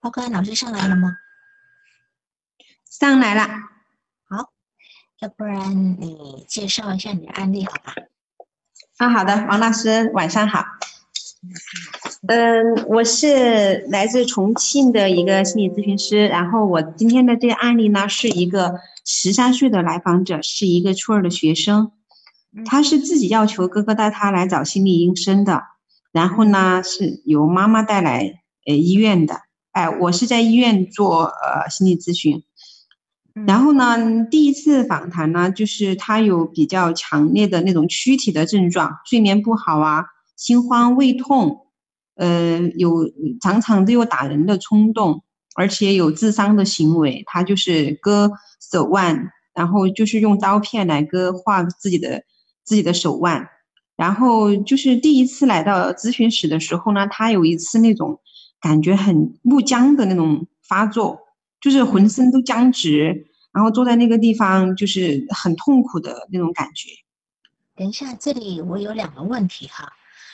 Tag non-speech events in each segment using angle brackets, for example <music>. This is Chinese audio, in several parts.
报告老师上来了吗？上来了。好，要不然你介绍一下你的案例好吧？啊，好的，王老师晚上好。嗯，我是来自重庆的一个心理咨询师，然后我今天的这个案例呢，是一个十三岁的来访者，是一个初二的学生，他是自己要求哥哥带他来找心理医生的，然后呢是由妈妈带来呃医院的，哎，我是在医院做呃心理咨询，然后呢第一次访谈呢，就是他有比较强烈的那种躯体的症状，睡眠不好啊。心慌、胃痛，呃，有常常都有打人的冲动，而且有自伤的行为。他就是割手腕，然后就是用刀片来割划自己的自己的手腕。然后就是第一次来到咨询室的时候呢，他有一次那种感觉很木僵的那种发作，就是浑身都僵直，然后坐在那个地方就是很痛苦的那种感觉。等一下，这里我有两个问题哈。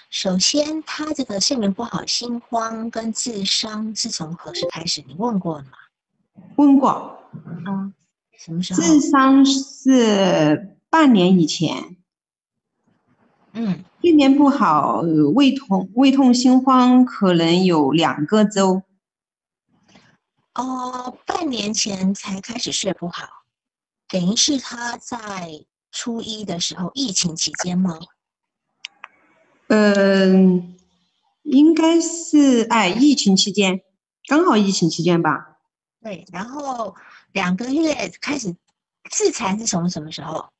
首先，他这个睡眠不好、心慌跟自伤是从何时开始？你问过了吗？问过。嗯，什么时候？自伤是半年以前。嗯，睡眠不好、胃痛、胃痛、心慌，可能有两个周。哦，半年前才开始睡不好，等于是他在初一的时候，疫情期间吗？嗯，应该是哎，疫情期间，刚好疫情期间吧。对，然后两个月开始自残是从什么时候？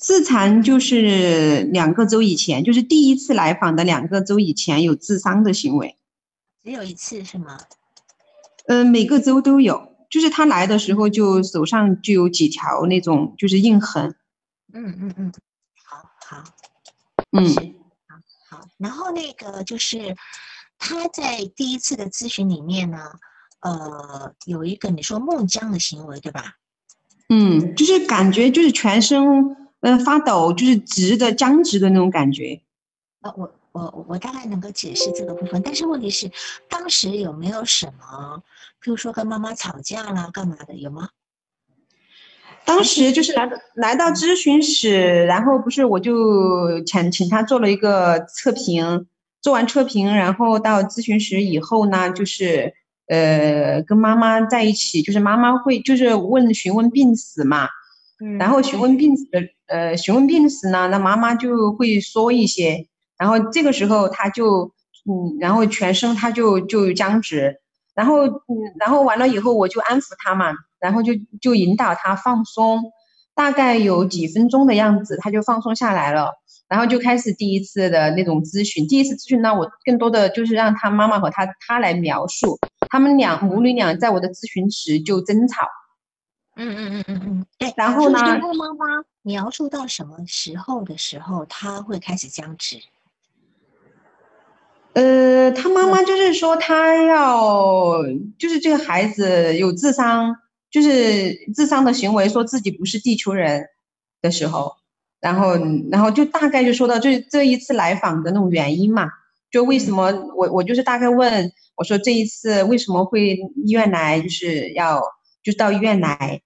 自残就是两个周以前，就是第一次来访的两个周以前有自伤的行为。只有一次是吗？嗯，每个周都有，就是他来的时候就手上就有几条那种就是印痕。嗯嗯嗯，好好，嗯。好好，然后那个就是他在第一次的咨询里面呢，呃，有一个你说木僵的行为，对吧？嗯，就是感觉就是全身呃发抖，就是直的僵直的那种感觉。啊，我我我大概能够解释这个部分，但是问题是当时有没有什么，比如说跟妈妈吵架啦，干嘛的，有吗？当时就是来来到咨询室，然后不是我就请请他做了一个测评，做完测评，然后到咨询室以后呢，就是呃跟妈妈在一起，就是妈妈会就是问询问病史嘛，然后询问病史的呃询问病史呢，那妈妈就会说一些，然后这个时候他就嗯，然后全身他就就僵直，然后嗯，然后完了以后我就安抚他嘛。然后就就引导他放松，大概有几分钟的样子，他就放松下来了。然后就开始第一次的那种咨询。第一次咨询呢，我更多的就是让他妈妈和他他来描述，他们俩母女俩在我的咨询室就争吵。嗯嗯嗯嗯嗯，对。然后呢？妈妈描述到什么时候的时候，他会开始僵直？呃，他妈妈就是说，他要就是这个孩子有智商。就是智商的行为，说自己不是地球人的时候，然后，然后就大概就说到这这一次来访的那种原因嘛，就为什么我我就是大概问我说这一次为什么会医院来，就是要就到医院来，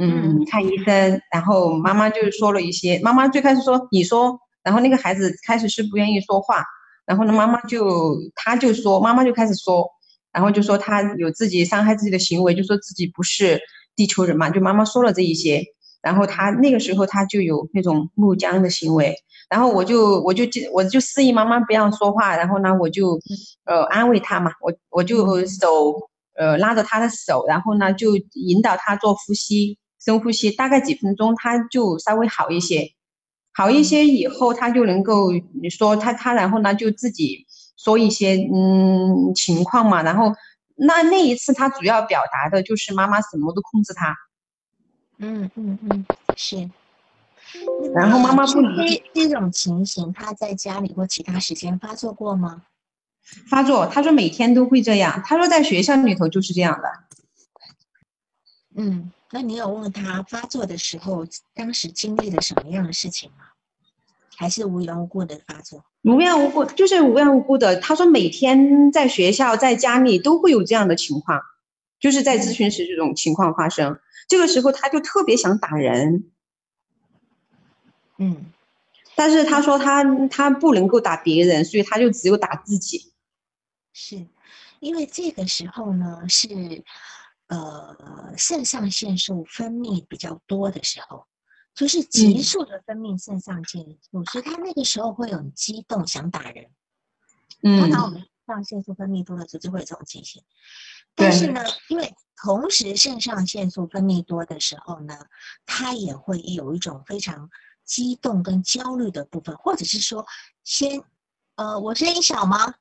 嗯，看医生，然后妈妈就说了一些，妈妈最开始说你说，然后那个孩子开始是不愿意说话，然后呢，妈妈就他就说，妈妈就开始说。然后就说他有自己伤害自己的行为，就说自己不是地球人嘛，就妈妈说了这一些，然后他那个时候他就有那种木僵的行为，然后我就我就我就示意妈妈不要说话，然后呢我就呃安慰他嘛，我我就手呃拉着他的手，然后呢就引导他做呼吸，深呼吸，大概几分钟他就稍微好一些，好一些以后他就能够你说他他然后呢就自己。说一些嗯情况嘛，然后那那一次他主要表达的就是妈妈什么都控制他，嗯嗯嗯是，然后妈妈不理这种情形，他在家里或其他时间发作过吗？发作，他说每天都会这样，他说在学校里头就是这样的。嗯，那你有问他发作的时候，当时经历了什么样的事情吗？还是无缘无故的发作？无缘无故就是无缘无故的。他说每天在学校在家里都会有这样的情况，就是在咨询室这种情况发生。这个时候他就特别想打人，嗯，但是他说他他不能够打别人，所以他就只有打自己。是。因为这个时候呢是呃肾上腺素分泌比较多的时候，就是急速的分泌肾上腺素，所以他那个时候会很激动，想打人。嗯通常我们肾上腺素分泌多的时候就会有这种情形，但是呢，因为同时肾上腺素分泌多的时候呢，他也会有一种非常激动跟焦虑的部分，或者是说，先，呃，我声音小吗？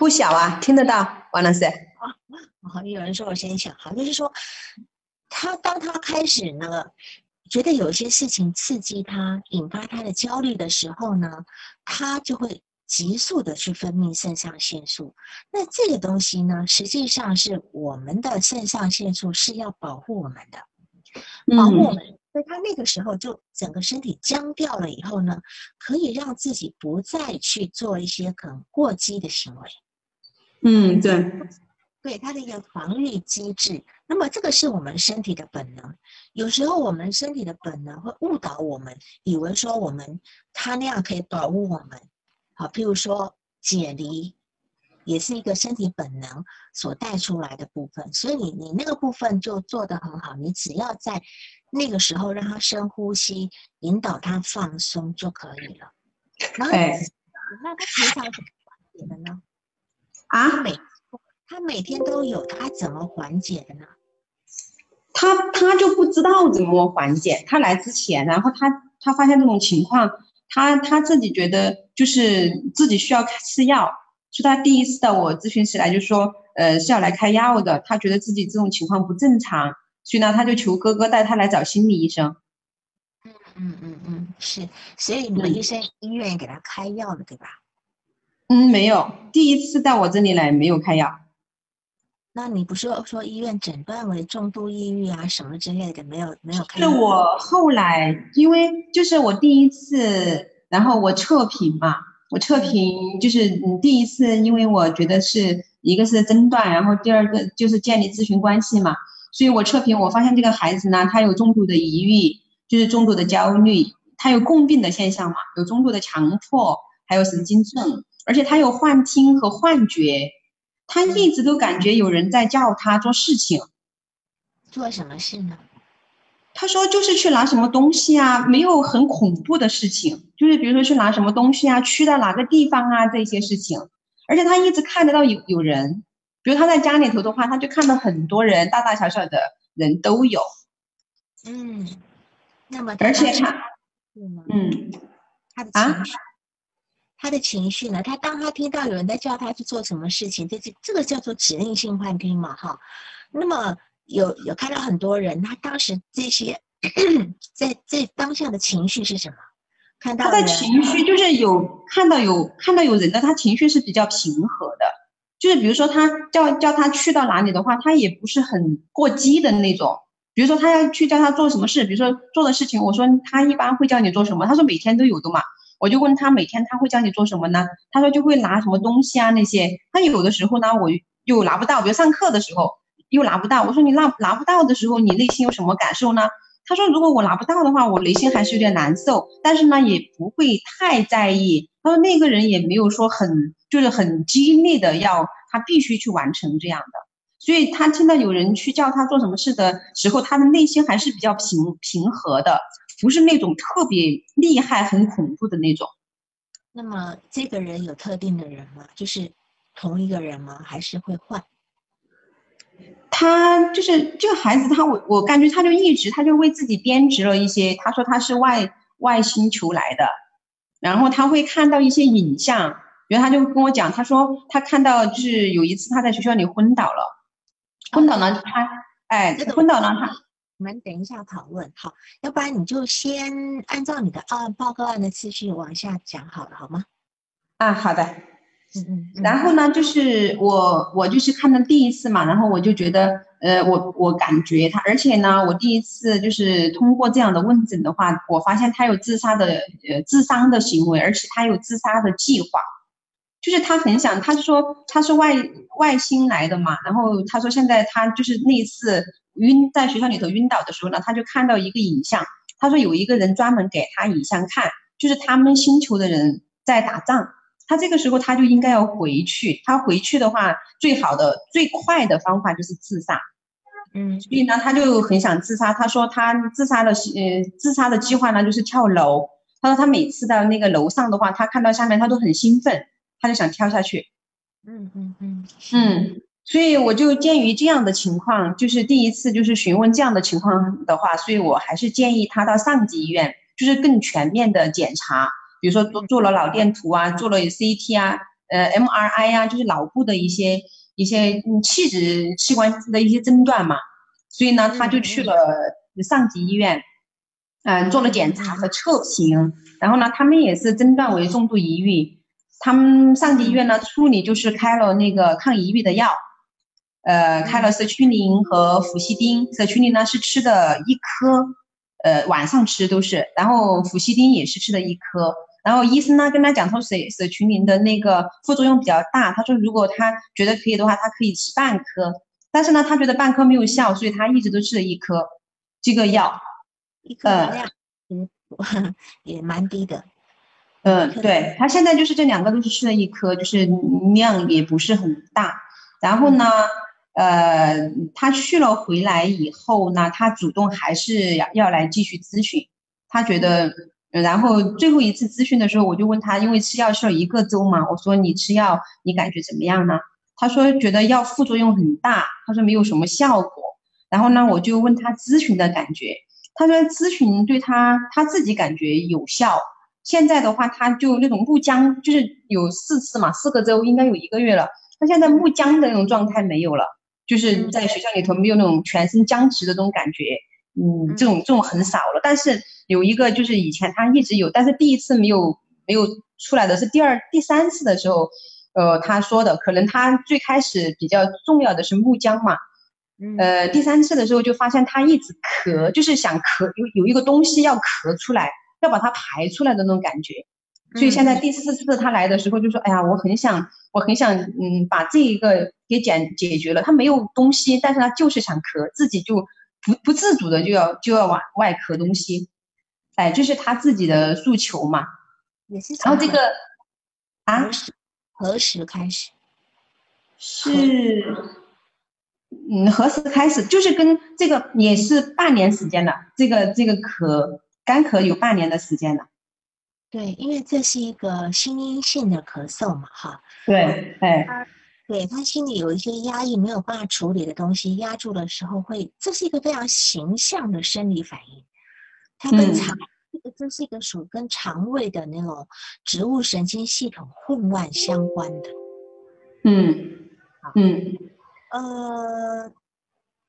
不小啊，听得到，王老师。啊好，有人说我声音小，好，就是说，他当他开始呢，觉得有些事情刺激他，引发他的焦虑的时候呢，他就会急速的去分泌肾上腺素。那这个东西呢，实际上是我们的肾上腺素是要保护我们的，保护我们。所以他那个时候就整个身体僵掉了以后呢，可以让自己不再去做一些可能过激的行为。嗯，对，对它的一个防御机制。那么这个是我们身体的本能。有时候我们身体的本能会误导我们，以为说我们它那样可以保护我们。好，譬如说解离，也是一个身体本能所带出来的部分。所以你你那个部分就做得很好，你只要在那个时候让他深呼吸，引导他放松就可以了。然后，哎那他平常怎么缓解的呢？啊他，每他每天都有，他怎么缓解的呢？他他就不知道怎么缓解。他来之前，然后他他发现这种情况，他他自己觉得就是自己需要吃药，是他第一次到我咨询室来就说，呃是要来开药的。他觉得自己这种情况不正常，所以呢他就求哥哥带他来找心理医生。嗯嗯嗯嗯，是，所以你们嗯医生医院给他开药了，对吧？嗯，没有，第一次到我这里来没有开药。那你不是说医院诊断为重度抑郁啊什么之类的，没有没有开是药？我后来，因为就是我第一次，然后我测评嘛，我测评就是嗯第一次，因为我觉得是一个是诊断，然后第二个就是建立咨询关系嘛，所以我测评我发现这个孩子呢，他有重度的抑郁，就是重度的焦虑，他有共病的现象嘛，有重度的强迫，还有神经症，而且他有幻听和幻觉，他一直都感觉有人在叫他做事情。做什么事呢？他说就是去拿什么东西啊，没有很恐怖的事情，就是比如说去拿什么东西啊，去到哪个地方啊这些事情，而且他一直看得到有有人，比如他在家里头的话，他就看到很多人，大大小小的人都有，嗯，那么而且他，嗯，他的啊情绪，他的情绪呢？他当他听到有人在叫他去做什么事情，这这这个叫做指令性幻听嘛，哈。那么有有看到很多人，他当时这些在在当下的情绪是什么？看到他的情绪就是有看到有看到有人的，他情绪是比较平和的，就是比如说他叫叫他去到哪里的话，他也不是很过激的那种。比如说他要去叫他做什么事，比如说做的事情，我说他一般会叫你做什么？他说每天都有的嘛。我就问他每天他会叫你做什么呢？他说就会拿什么东西啊那些。他有的时候呢，我又拿不到，比如上课的时候又拿不到。我说你拿拿不到的时候，你内心有什么感受呢？他说如果我拿不到的话，我内心还是有点难受，但是呢也不会太在意。他说那个人也没有说很就是很激烈的要他必须去完成这样的。所以他听到有人去叫他做什么事的时候，他的内心还是比较平平和的，不是那种特别厉害、很恐怖的那种。那么这个人有特定的人吗？就是同一个人吗？还是会换？他就是这个孩子，他我我感觉他就一直他就为自己编织了一些，他说他是外外星球来的，然后他会看到一些影像，比如他就跟我讲，他说他看到就是有一次他在学校里昏倒了，昏倒了他哎昏倒了他我们等一下讨论，好，要不然你就先按照你的案报告案的次序往下讲好了，好吗？啊好的。嗯嗯嗯。然后呢，就是我我就是看到第一次嘛，然后我就觉得呃，我我感觉他，而且呢，我第一次就是通过这样的问诊的话，我发现他有自杀的呃自伤的行为，而且他有自杀的计划，就是他很想，他说他是外外星来的嘛，然后他说现在他就是那次晕在学校里头晕倒的时候呢，他就看到一个影像，他说有一个人专门给他影像看，就是他们星球的人在打仗。他这个时候他就应该要回去，他回去的话，最好的最快的方法就是自杀，嗯，所以呢，他就很想自杀。他说他自杀的呃自杀的计划呢就是跳楼。他说他每次到那个楼上的话，他看到下面他都很兴奋，他就想跳下去。嗯嗯嗯嗯，所以我就鉴于这样的情况，就是第一次就是询问这样的情况的话，所以我还是建议他到上级医院，就是更全面的检查。比如说做做了脑电图啊，做了 CT 啊，呃 MRI 啊，就是脑部的一些一些器质器官的一些诊断嘛，所以呢，他就去了上级医院，嗯，做了检查和测评，然后呢，他们也是诊断为重度抑郁，他们上级医院呢处理就是开了那个抗抑郁的药，呃，开了舍曲林和氟西汀，舍曲林呢是吃的一颗，呃，晚上吃都是，然后氟西汀也是吃的一颗。然后医生呢跟他讲，说舍舍曲林的那个副作用比较大，他说如果他觉得可以的话，他可以吃半颗，但是呢，他觉得半颗没有效，所以他一直都吃了一颗这个药，一颗。量嗯 <laughs> 也蛮低的，嗯，对他现在就是这两个都是吃了一颗，就是量也不是很大。然后呢，呃，他去了回来以后呢，他主动还是要要来继续咨询，他觉得。然后最后一次咨询的时候，我就问他，因为吃药吃了一个周嘛，我说你吃药你感觉怎么样呢？他说觉得药副作用很大，他说没有什么效果。然后呢，我就问他咨询的感觉，他说咨询对他他自己感觉有效。现在的话，他就那种木僵，就是有四次嘛，四个周应该有一个月了。他现在木僵的那种状态没有了，就是在学校里头没有那种全身僵直的这种感觉。嗯，这种这种很少了，但是有一个就是以前他一直有，但是第一次没有没有出来的是第二第三次的时候，呃，他说的可能他最开始比较重要的是木僵嘛，呃，第三次的时候就发现他一直咳，就是想咳有有一个东西要咳出来，要把它排出来的那种感觉，所以现在第四次他来的时候就说，哎呀，我很想我很想嗯把这一个给解解决了，他没有东西，但是他就是想咳，自己就。不不自主的就要就要往外咳东西，哎，这是他自己的诉求嘛。也是。然后这个啊，何时开始？是，嗯，何时开始？就是跟这个也是半年时间了。这个这个咳干咳有半年的时间了。对，因为这是一个心因性的咳嗽嘛，哈。对，哎。对他心里有一些压抑，没有办法处理的东西压住的时候，会这是一个非常形象的生理反应。它跟肠，这是一个属跟肠胃的那种植物神经系统混乱相关的。嗯，嗯，呃，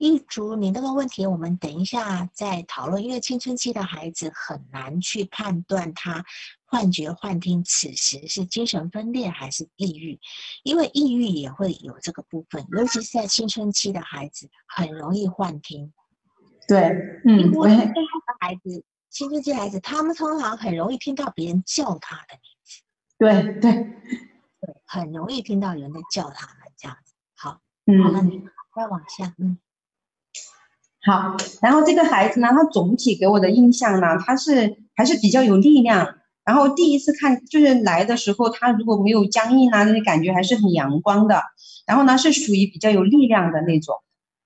一竹，你那个问题我们等一下再讨论，因为青春期的孩子很难去判断他。幻觉、幻听，此时是精神分裂还是抑郁？因为抑郁也会有这个部分，尤其是在青春期的孩子，很容易幻听。对，嗯，因为这样的孩子，青春期孩子，他们通常很容易听到别人叫他的名字。对对对，很容易听到有人在叫他们这样子。好，嗯，那你再往下，嗯，好。然后这个孩子呢，他总体给我的印象呢，他是还是比较有力量。然后第一次看就是来的时候，他如果没有僵硬啊，那感觉还是很阳光的。然后呢，是属于比较有力量的那种。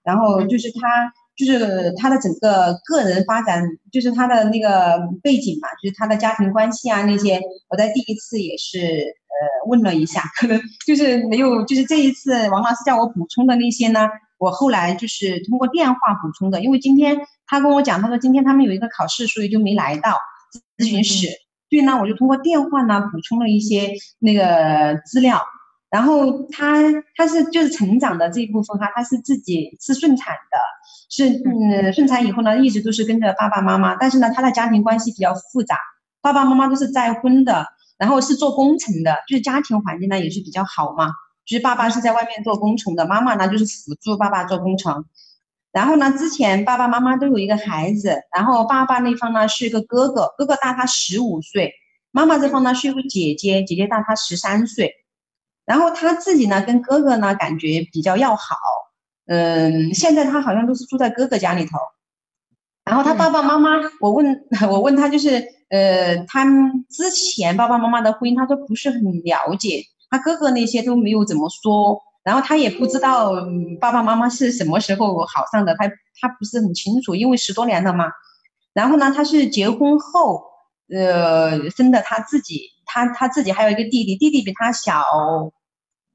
然后就是他，就是他的整个个人发展，就是他的那个背景嘛，就是他的家庭关系啊那些，我在第一次也是呃问了一下，可能就是没有，就是这一次王老师叫我补充的那些呢，我后来就是通过电话补充的，因为今天他跟我讲，他说今天他们有一个考试，所以就没来到咨询室。所以呢，我就通过电话呢补充了一些那个资料，然后他他是就是成长的这一部分哈，他是自己是顺产的，是嗯顺产以后呢一直都是跟着爸爸妈妈，但是呢他的家庭关系比较复杂，爸爸妈妈都是再婚的，然后是做工程的，就是家庭环境呢也是比较好嘛，就是爸爸是在外面做工程的，妈妈呢就是辅助爸爸做工程，然后呢，之前爸爸妈妈都有一个孩子，然后爸爸那方呢是一个哥哥，哥哥大他十五岁，妈妈这方呢是一个姐姐，姐姐大他十三岁。然后他自己呢跟哥哥呢感觉比较要好，嗯，现在他好像都是住在哥哥家里头。然后他爸爸妈妈，我问 <laughs> 我问他就是，呃，他之前爸爸妈妈的婚姻，他说不是很了解，他哥哥那些都没有怎么说。然后他也不知道爸爸妈妈是什么时候好上的，他他不是很清楚，因为十多年了嘛。然后呢，他是结婚后，呃，生的他自己，他他自己还有一个弟弟，弟弟比他小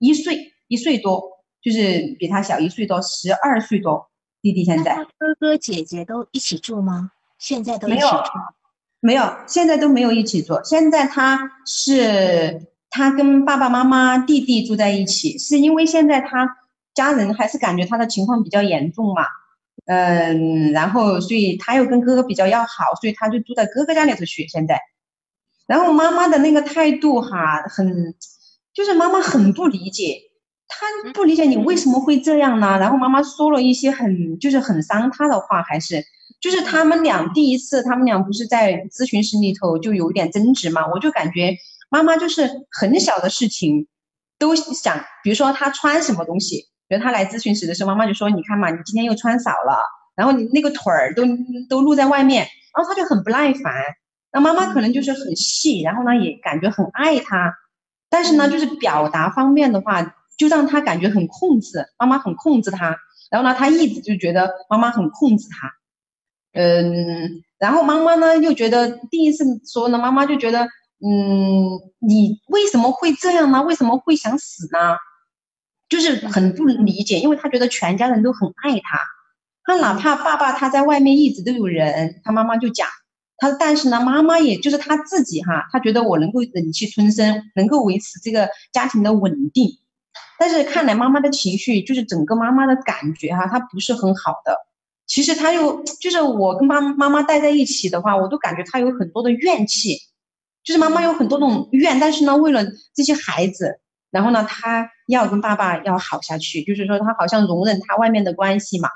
一岁，一岁多，就是比他小一岁多，十二岁多。弟弟现在哥哥姐姐都一起住吗？现在都一起住？没有，现在都没有一起住。现在他是。他跟爸爸妈妈、弟弟住在一起，是因为现在他家人还是感觉他的情况比较严重嘛，嗯，然后所以他又跟哥哥比较要好，所以他就住在哥哥家里头去。现在，然后妈妈的那个态度哈，很，就是妈妈很不理解，他不理解你为什么会这样呢？然后妈妈说了一些很就是很伤他的话，还是就是他们俩第一次，他们俩不是在咨询室里头就有点争执嘛，我就感觉。妈妈就是很小的事情，都想，比如说她穿什么东西，比如她来咨询室的时候，妈妈就说：“你看嘛，你今天又穿少了，然后你那个腿儿都都露在外面。”然后他就很不耐烦。那妈妈可能就是很细，然后呢也感觉很爱他，但是呢就是表达方面的话，就让他感觉很控制，妈妈很控制他。然后呢他一直就觉得妈妈很控制他，嗯，然后妈妈呢又觉得第一次说呢，妈妈就觉得。嗯，你为什么会这样呢？为什么会想死呢？就是很不理解，因为他觉得全家人都很爱他，他哪怕爸爸他在外面一直都有人，他妈妈就讲他，但是呢，妈妈也就是他自己哈，他觉得我能够忍气吞声，能够维持这个家庭的稳定，但是看来妈妈的情绪就是整个妈妈的感觉哈，她不是很好的。其实他又就是我跟妈妈妈待在一起的话，我都感觉他有很多的怨气。就是妈妈有很多种怨，但是呢，为了这些孩子，然后呢，他要跟爸爸要好下去，就是说他好像容忍他外面的关系嘛。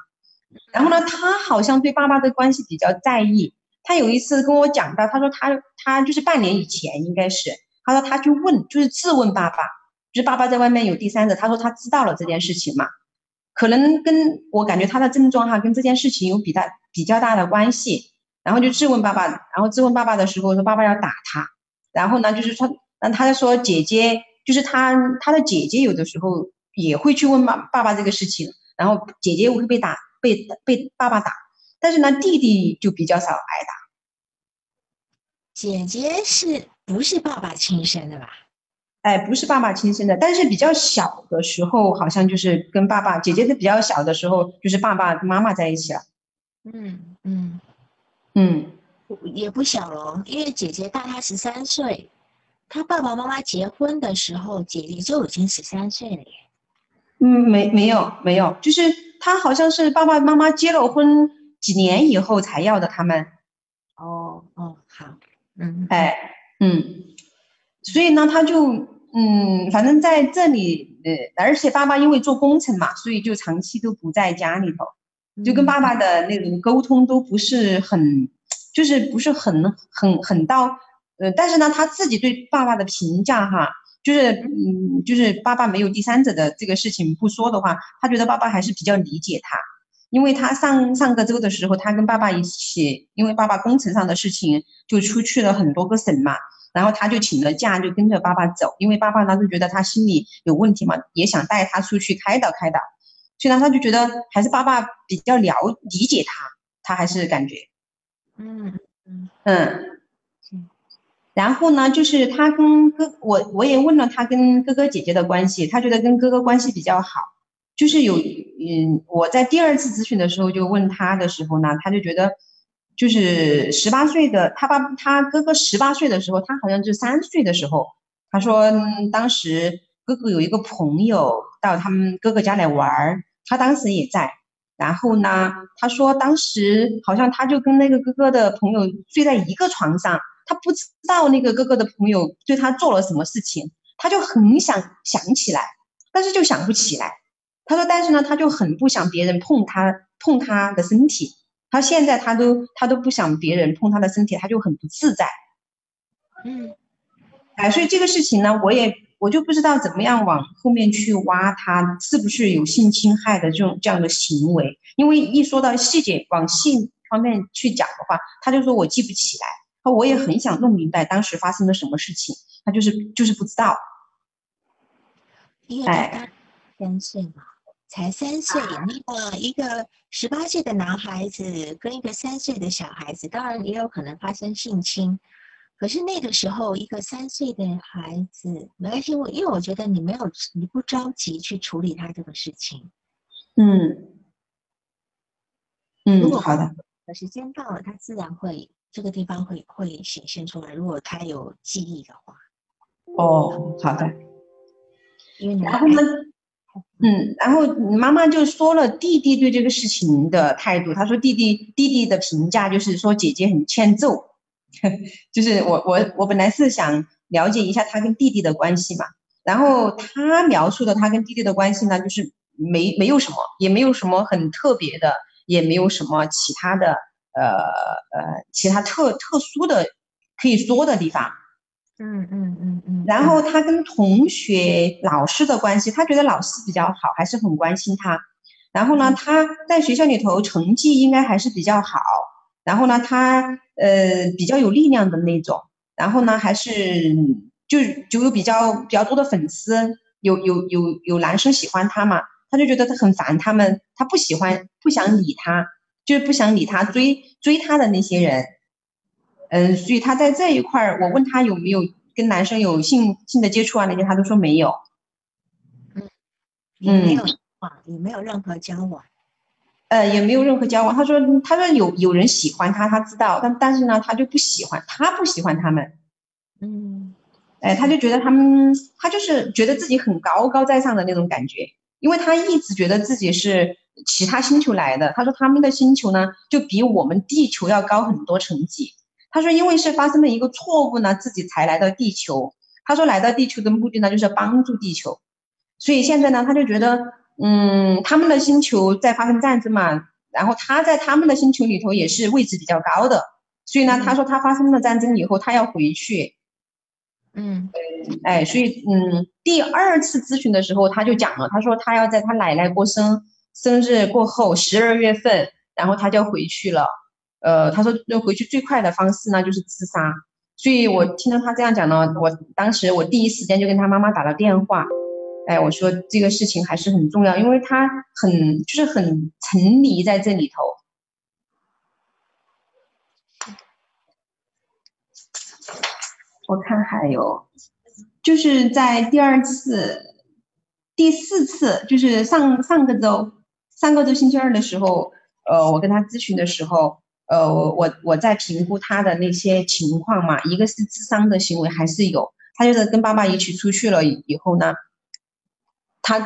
然后呢，他好像对爸爸的关系比较在意。他有一次跟我讲到，他说他他就是半年以前应该是，他说他去问，就是质问爸爸，就是爸爸在外面有第三者。他说他知道了这件事情嘛，可能跟我感觉他的症状哈，跟这件事情有比大比较大的关系。然后就质问爸爸，然后质问爸爸的时候说爸爸要打他。然后呢，就是他，那他在说姐姐，就是他他的姐姐有的时候也会去问爸爸爸这个事情，然后姐姐会被打，被被爸爸打，但是呢，弟弟就比较少挨打。姐姐是不是爸爸亲生的吧？哎，不是爸爸亲生的，但是比较小的时候，好像就是跟爸爸姐姐的比较小的时候，就是爸爸妈妈在一起了。嗯嗯嗯。也不小了，因为姐姐大他十三岁，他爸爸妈妈结婚的时候，姐姐就已经十三岁了耶。嗯，没没有没有，就是他好像是爸爸妈妈结了婚几年以后才要的他们。哦哦，好，嗯，哎，嗯，所以呢，他就嗯，反正在这里，呃，而且爸爸因为做工程嘛，所以就长期都不在家里头，就跟爸爸的那种沟通都不是很。就是不是很很很到，呃，但是呢，他自己对爸爸的评价哈，就是嗯，就是爸爸没有第三者的这个事情不说的话，他觉得爸爸还是比较理解他，因为他上上个周的时候，他跟爸爸一起，因为爸爸工程上的事情就出去了很多个省嘛，然后他就请了假，就跟着爸爸走，因为爸爸呢就觉得他心里有问题嘛，也想带他出去开导开导，所以呢，他就觉得还是爸爸比较了理解他，他还是感觉。嗯嗯嗯，然后呢，就是他跟哥，我我也问了他跟哥哥姐姐的关系，他觉得跟哥哥关系比较好。就是有嗯，我在第二次咨询的时候就问他的时候呢，他就觉得，就是十八岁的他爸他哥哥十八岁的时候，他好像就三岁的时候，他说当时哥哥有一个朋友到他们哥哥家来玩儿，他当时也在。然后呢，他说当时好像他就跟那个哥哥的朋友睡在一个床上，他不知道那个哥哥的朋友对他做了什么事情，他就很想想起来，但是就想不起来。他说，但是呢，他就很不想别人碰他碰他的身体。他现在他都他都不想别人碰他的身体，他就很不自在。嗯，哎，所以这个事情呢，我也我就不知道怎么样往后面去挖他是不是有性侵害的这种这样的行为，因为一说到细节往性方面去讲的话，他就说我记不起来，我也很想弄明白当时发生了什么事情，他就是就是不知道。哎，三岁嘛，才三岁，那个一个十八岁的男孩子跟一个三岁的小孩子，当然也有可能发生性侵。可是那个时候，一个三岁的孩子没关系，我因为我觉得你没有，你不着急去处理他这个事情。嗯嗯，好的。时间到了，他自然会这个地方会会显现出来。如果他有记忆的话。哦，好的。因为然后呢，嗯，然后妈妈就说了弟弟对这个事情的态度。他说弟弟弟弟的评价就是说姐姐很欠揍。<laughs> 就是我我我本来是想了解一下他跟弟弟的关系嘛，然后他描述的他跟弟弟的关系呢，就是没没有什么，也没有什么很特别的，也没有什么其他的呃呃其他特特殊的可以说的地方。嗯嗯嗯嗯。然后他跟同学、老师的关系，他觉得老师比较好，还是很关心他。然后呢，他在学校里头成绩应该还是比较好。然后呢，他呃比较有力量的那种，然后呢还是就就有比较比较多的粉丝，有有有有男生喜欢他嘛，他就觉得他很烦他们，他不喜欢不想理他，就是不想理他追追他的那些人，嗯，所以他在这一块儿，我问他有没有跟男生有性性的接触啊那些，他都说没有，嗯，也没有啊，也没有任何交往。呃，也没有任何交往。他说，他说有有人喜欢他，他知道，但但是呢，他就不喜欢，他不喜欢他们。嗯，哎，他就觉得他们，他就是觉得自己很高高在上的那种感觉，因为他一直觉得自己是其他星球来的。他说他们的星球呢，就比我们地球要高很多层级。他说，因为是发生了一个错误呢，自己才来到地球。他说来到地球的目的呢，就是帮助地球。所以现在呢，他就觉得。嗯，他们的星球在发生战争嘛，然后他在他们的星球里头也是位置比较高的，所以呢，他说他发生了战争以后，他要回去。嗯，哎，所以嗯，第二次咨询的时候他就讲了，他说他要在他奶奶过生生日过后十二月份，然后他就要回去了。呃，他说要回去最快的方式呢就是自杀。所以我听到他这样讲呢，我当时我第一时间就跟他妈妈打了电话。哎，我说这个事情还是很重要，因为他很就是很沉迷在这里头。我看还有，就是在第二次、第四次，就是上上个周、上个周星期二的时候，呃，我跟他咨询的时候，呃，我我在评估他的那些情况嘛，一个是智商的行为还是有，他就是跟爸爸一起出去了以后呢。他，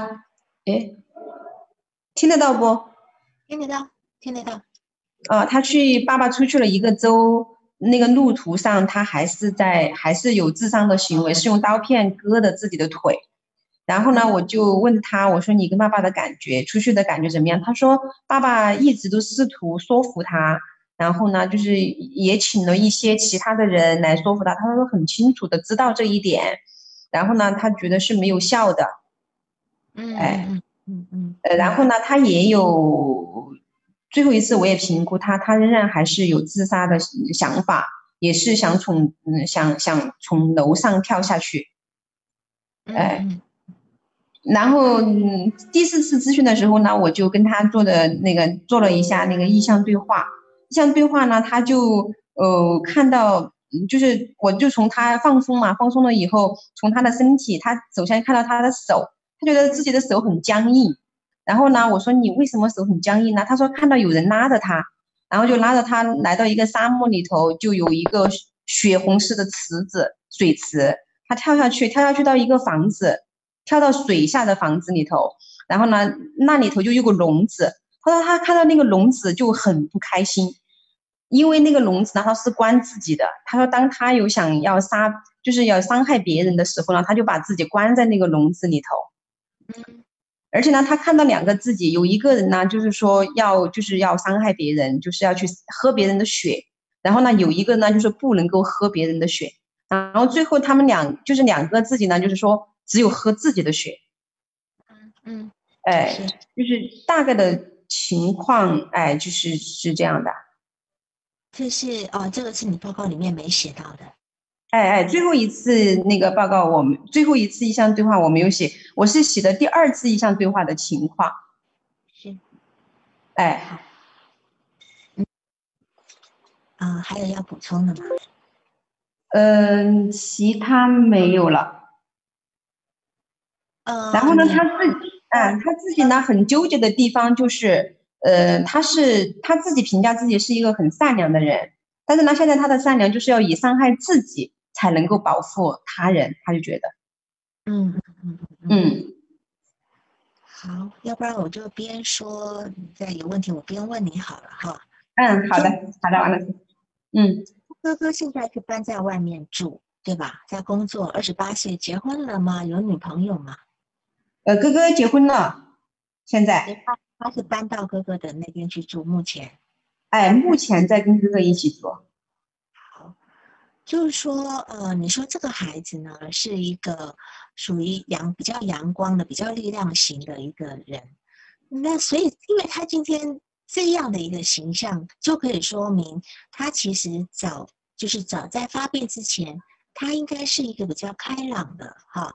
哎，听得到不？听得到，听得到。啊，他去爸爸出去了一个周，那个路途上他还是在，还是有智商的行为，是用刀片割的自己的腿。然后呢，我就问他，我说你跟爸爸的感觉，出去的感觉怎么样？他说爸爸一直都试图说服他，然后呢，就是也请了一些其他的人来说服他，他说很清楚的知道这一点，然后呢，他觉得是没有效的。哎，嗯嗯，呃，然后呢，他也有最后一次，我也评估他，他仍然还是有自杀的想法，也是想从嗯想想从楼上跳下去，哎，然后嗯第四次咨询的时候呢，我就跟他做的那个做了一下那个意向对话，意向对话呢，他就呃看到，就是我就从他放松嘛，放松了以后，从他的身体，他首先看到他的手。他觉得自己的手很僵硬，然后呢，我说你为什么手很僵硬呢？他说看到有人拉着他，然后就拉着他来到一个沙漠里头，就有一个血红色的池子，水池，他跳下去，跳下去到一个房子，跳到水下的房子里头，然后呢，那里头就有个笼子，他说他看到那个笼子就很不开心，因为那个笼子呢，他是关自己的，他说当他有想要杀，就是要伤害别人的时候呢，他就把自己关在那个笼子里头。而且呢，他看到两个自己，有一个人呢，就是说要就是要伤害别人，就是要去喝别人的血，然后呢，有一个呢，就是不能够喝别人的血，然后最后他们两就是两个自己呢，就是说只有喝自己的血，嗯嗯，哎，就是大概的情况，哎，就是是这样的，这是哦，这个是你报告里面没写到的。哎哎，最后一次那个报告，我们最后一次意向对话我没有写，我是写的第二次意向对话的情况，是，哎，嗯啊、还有要补充的吗？嗯，其他没有了。呃，然后呢，他自己，嗯，他自己呢很纠结的地方就是，呃，他是他自己评价自己是一个很善良的人，但是呢，现在他的善良就是要以伤害自己才能够保护他人，他就觉得，嗯嗯嗯好，要不然我就边说，你再有问题我边问你好了哈。嗯，好的，好的，王老师，嗯，哥哥现在是搬在外面住，对吧？在工作，二十八岁，结婚了吗？有女朋友吗？呃，哥哥结婚了，现在，他他是搬到哥哥的那边去住，目前。哎，目前在跟哥哥一起住，好，就是说，呃，你说这个孩子呢，是一个属于阳比较阳光的、比较力量型的一个人。那所以，因为他今天这样的一个形象，就可以说明他其实早就是早在发病之前，他应该是一个比较开朗的哈，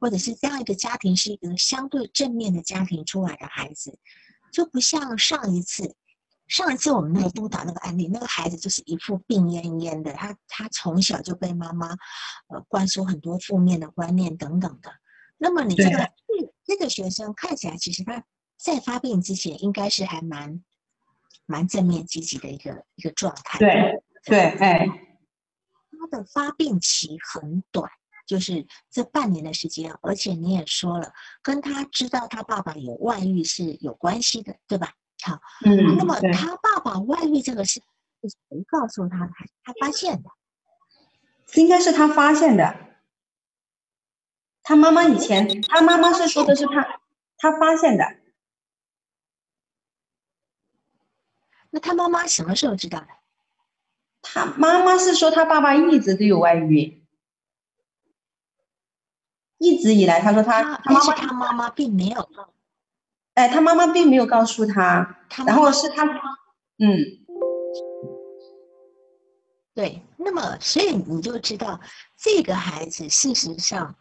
或者是这样一个家庭是一个相对正面的家庭出来的孩子，就不像上一次。上一次我们那个督导那个案例，那个孩子就是一副病恹恹的，他他从小就被妈妈呃灌输很多负面的观念等等的。那么你这个这这个学生看起来，其实他在发病之前应该是还蛮蛮正面积极的一个一个状态。对对，哎，他的发病期很短，就是这半年的时间，而且你也说了，跟他知道他爸爸有外遇是有关系的，对吧？好，嗯，那么，他爸爸外遇这个事是谁告诉他的？还是他发现的？应该是他发现的。他妈妈以前，他妈妈是说的是他，他发现的。那他妈妈什么时候知道的？他妈妈是说他爸爸一直都有外遇，一直以来他说他他他妈妈，他妈妈并没有告哎，他妈妈并没有告诉他，然他妈妈后是他，嗯，对，那么所以你就知道这个孩子事实上，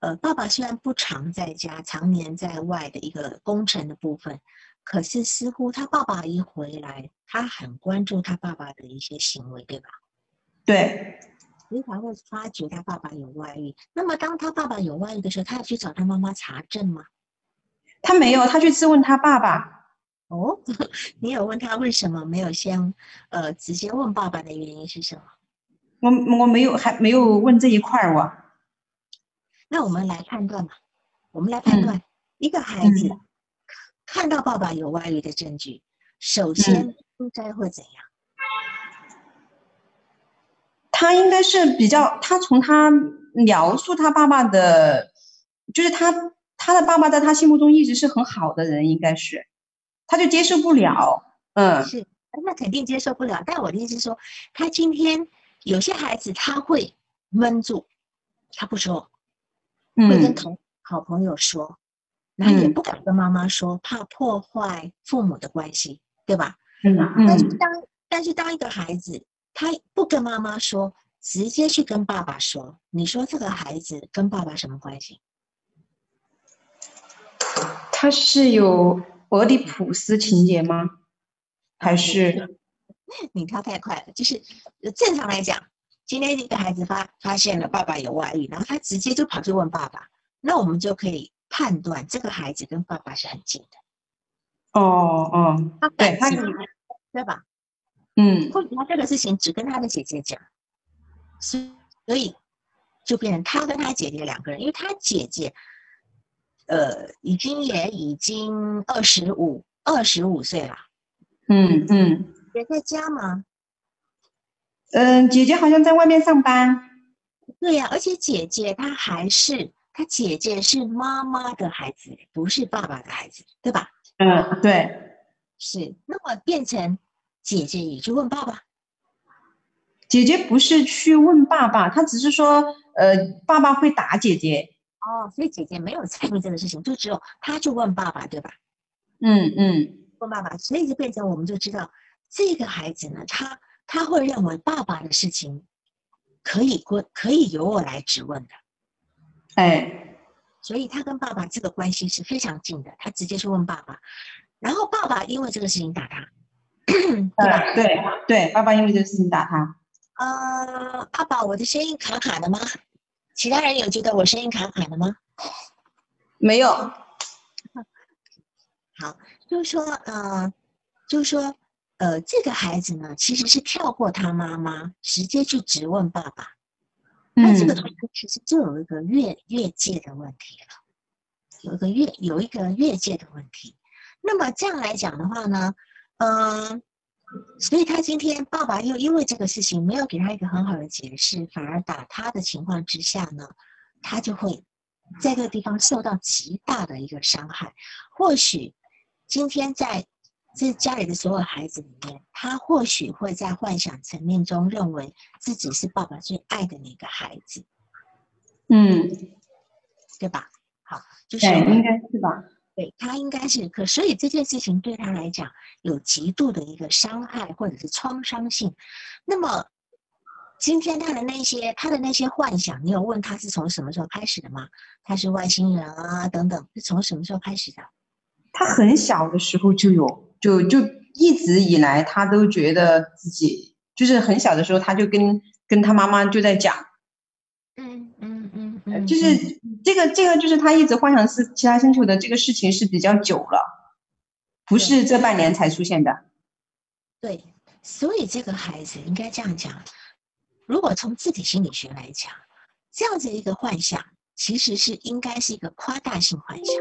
呃，爸爸虽然不常在家，常年在外的一个工程的部分，可是似乎他爸爸一回来，他很关注他爸爸的一些行为，对吧？对，所以才会发觉他爸爸有外遇。那么当他爸爸有外遇的时候，他要去找他妈妈查证吗？他没有，他去质问他爸爸，哦，<laughs> 你有问他为什么没有先呃直接问爸爸的原因是什么？我我没有还没有问这一块儿我，那我们来判断嘛，我们来判嗯。断、一个孩子嗯。看到爸爸有外遇的证据，首先应该会怎样？他应该是比较，他从他描述他爸爸的，就是他他的爸爸在他心目中一直是很好的人，应该是，他就接受不了，嗯，是，那肯定接受不了。但我的意思是说，他今天有些孩子他会闷住，他不说，会跟嗯同好朋友说，然后也嗯不敢跟妈妈说，怕破坏父母的关系，对吧？嗯嗯，但是当但是当一个孩子他不跟妈妈说，直接去跟爸爸说，你说这个孩子跟爸爸什么关系？他是有俄狄浦斯情节吗？还是你跳太快了，就是正常来讲，今天一个孩子发发现了爸爸有外遇，然后他直接就跑去问爸爸，那我们就可以判断这个孩子跟爸爸是很近的，哦哦，他对他对吧？嗯或者他这个事情只跟他的姐姐讲，所所以就变成他跟他姐姐两个人，因为他姐姐，呃，已经也已经二十五二十五岁了，嗯嗯也在家吗？嗯，姐姐好像在外面上班，对呀、而且姐姐她还是她姐姐是妈妈的孩子，不是爸爸的孩子，对吧？嗯，对，是。那么变成姐姐也去问爸爸，姐姐不是去问爸爸，她只是说，呃，爸爸会打姐姐。哦，所以姐姐没有参与这个事情，就只有她去问爸爸，对吧？嗯嗯，问爸爸，所以就变成我们就知道，这个孩子呢，他他会认为爸爸的事情可以过可以由我来质问的，哎，所以他跟爸爸这个关系是非常近的，他直接去问爸爸，然后爸爸因为这个事情打他，对吧？对对，爸爸因为这个事情打他。呃，爸爸，我的声音卡卡的吗？其他人有觉得我声音卡卡的吗？没有。好，就是说，呃，就是说，呃，这个孩子呢，其实是跳过他妈妈，直接去质问爸爸。那这个同学其实就有一个越越界的问题了，有一个越有一个越界的问题。那么这样来讲的话呢，嗯，所以他今天爸爸又因为这个事情没有给他一个很好的解释，反而打他的情况之下呢，他就会在这个地方受到极大的一个伤害，或许。今天在这家里的所有孩子里面，他或许会在幻想层面中认为自己是爸爸最爱的那个孩子，嗯，对吧？好，就是应该是吧？对他应该是，可所以这件事情对他来讲有极度的一个伤害或者是创伤性。那么今天他的那些他的那些幻想，你有问他是从什么时候开始的吗？他是外星人啊等等，是从什么时候开始的？他很小的时候就有，就就一直以来，他都觉得自己就是很小的时候，他就跟跟他妈妈就在讲，就是这个这个就是他一直幻想是其他星球的这个事情是比较久了，不是这半年才出现的。对，所以这个孩子应该这样讲，如果从自体心理学来讲，这样子一个幻想其实是应该是一个夸大性幻想。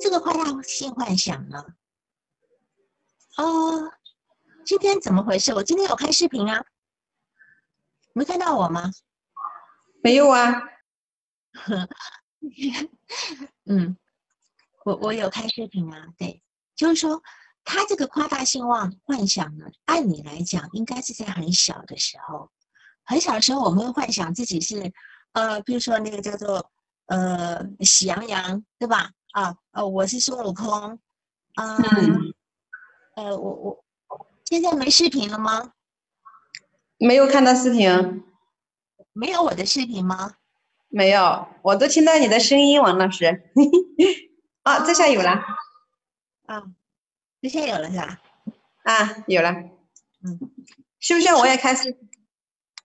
这个夸大性幻想呢？哦，今天怎么回事？我今天有开视频啊，没看到我吗？没有啊。<laughs> 嗯，我我有开视频啊。对，就是说，他这个夸大性妄幻想呢，按理来讲，应该是在很小的时候，很小的时候，我们会幻想自己是，呃，比如说那个叫做呃喜羊羊，对吧？啊，呃，我是孙悟空，啊，呃，我我现在没视频了吗？没有看到视频，没有我的视频吗？没有，我都听到你的声音，王老师。啊，<laughs> 这下有了。啊，这下有了是吧？啊，有了。嗯，需不需要我也开始？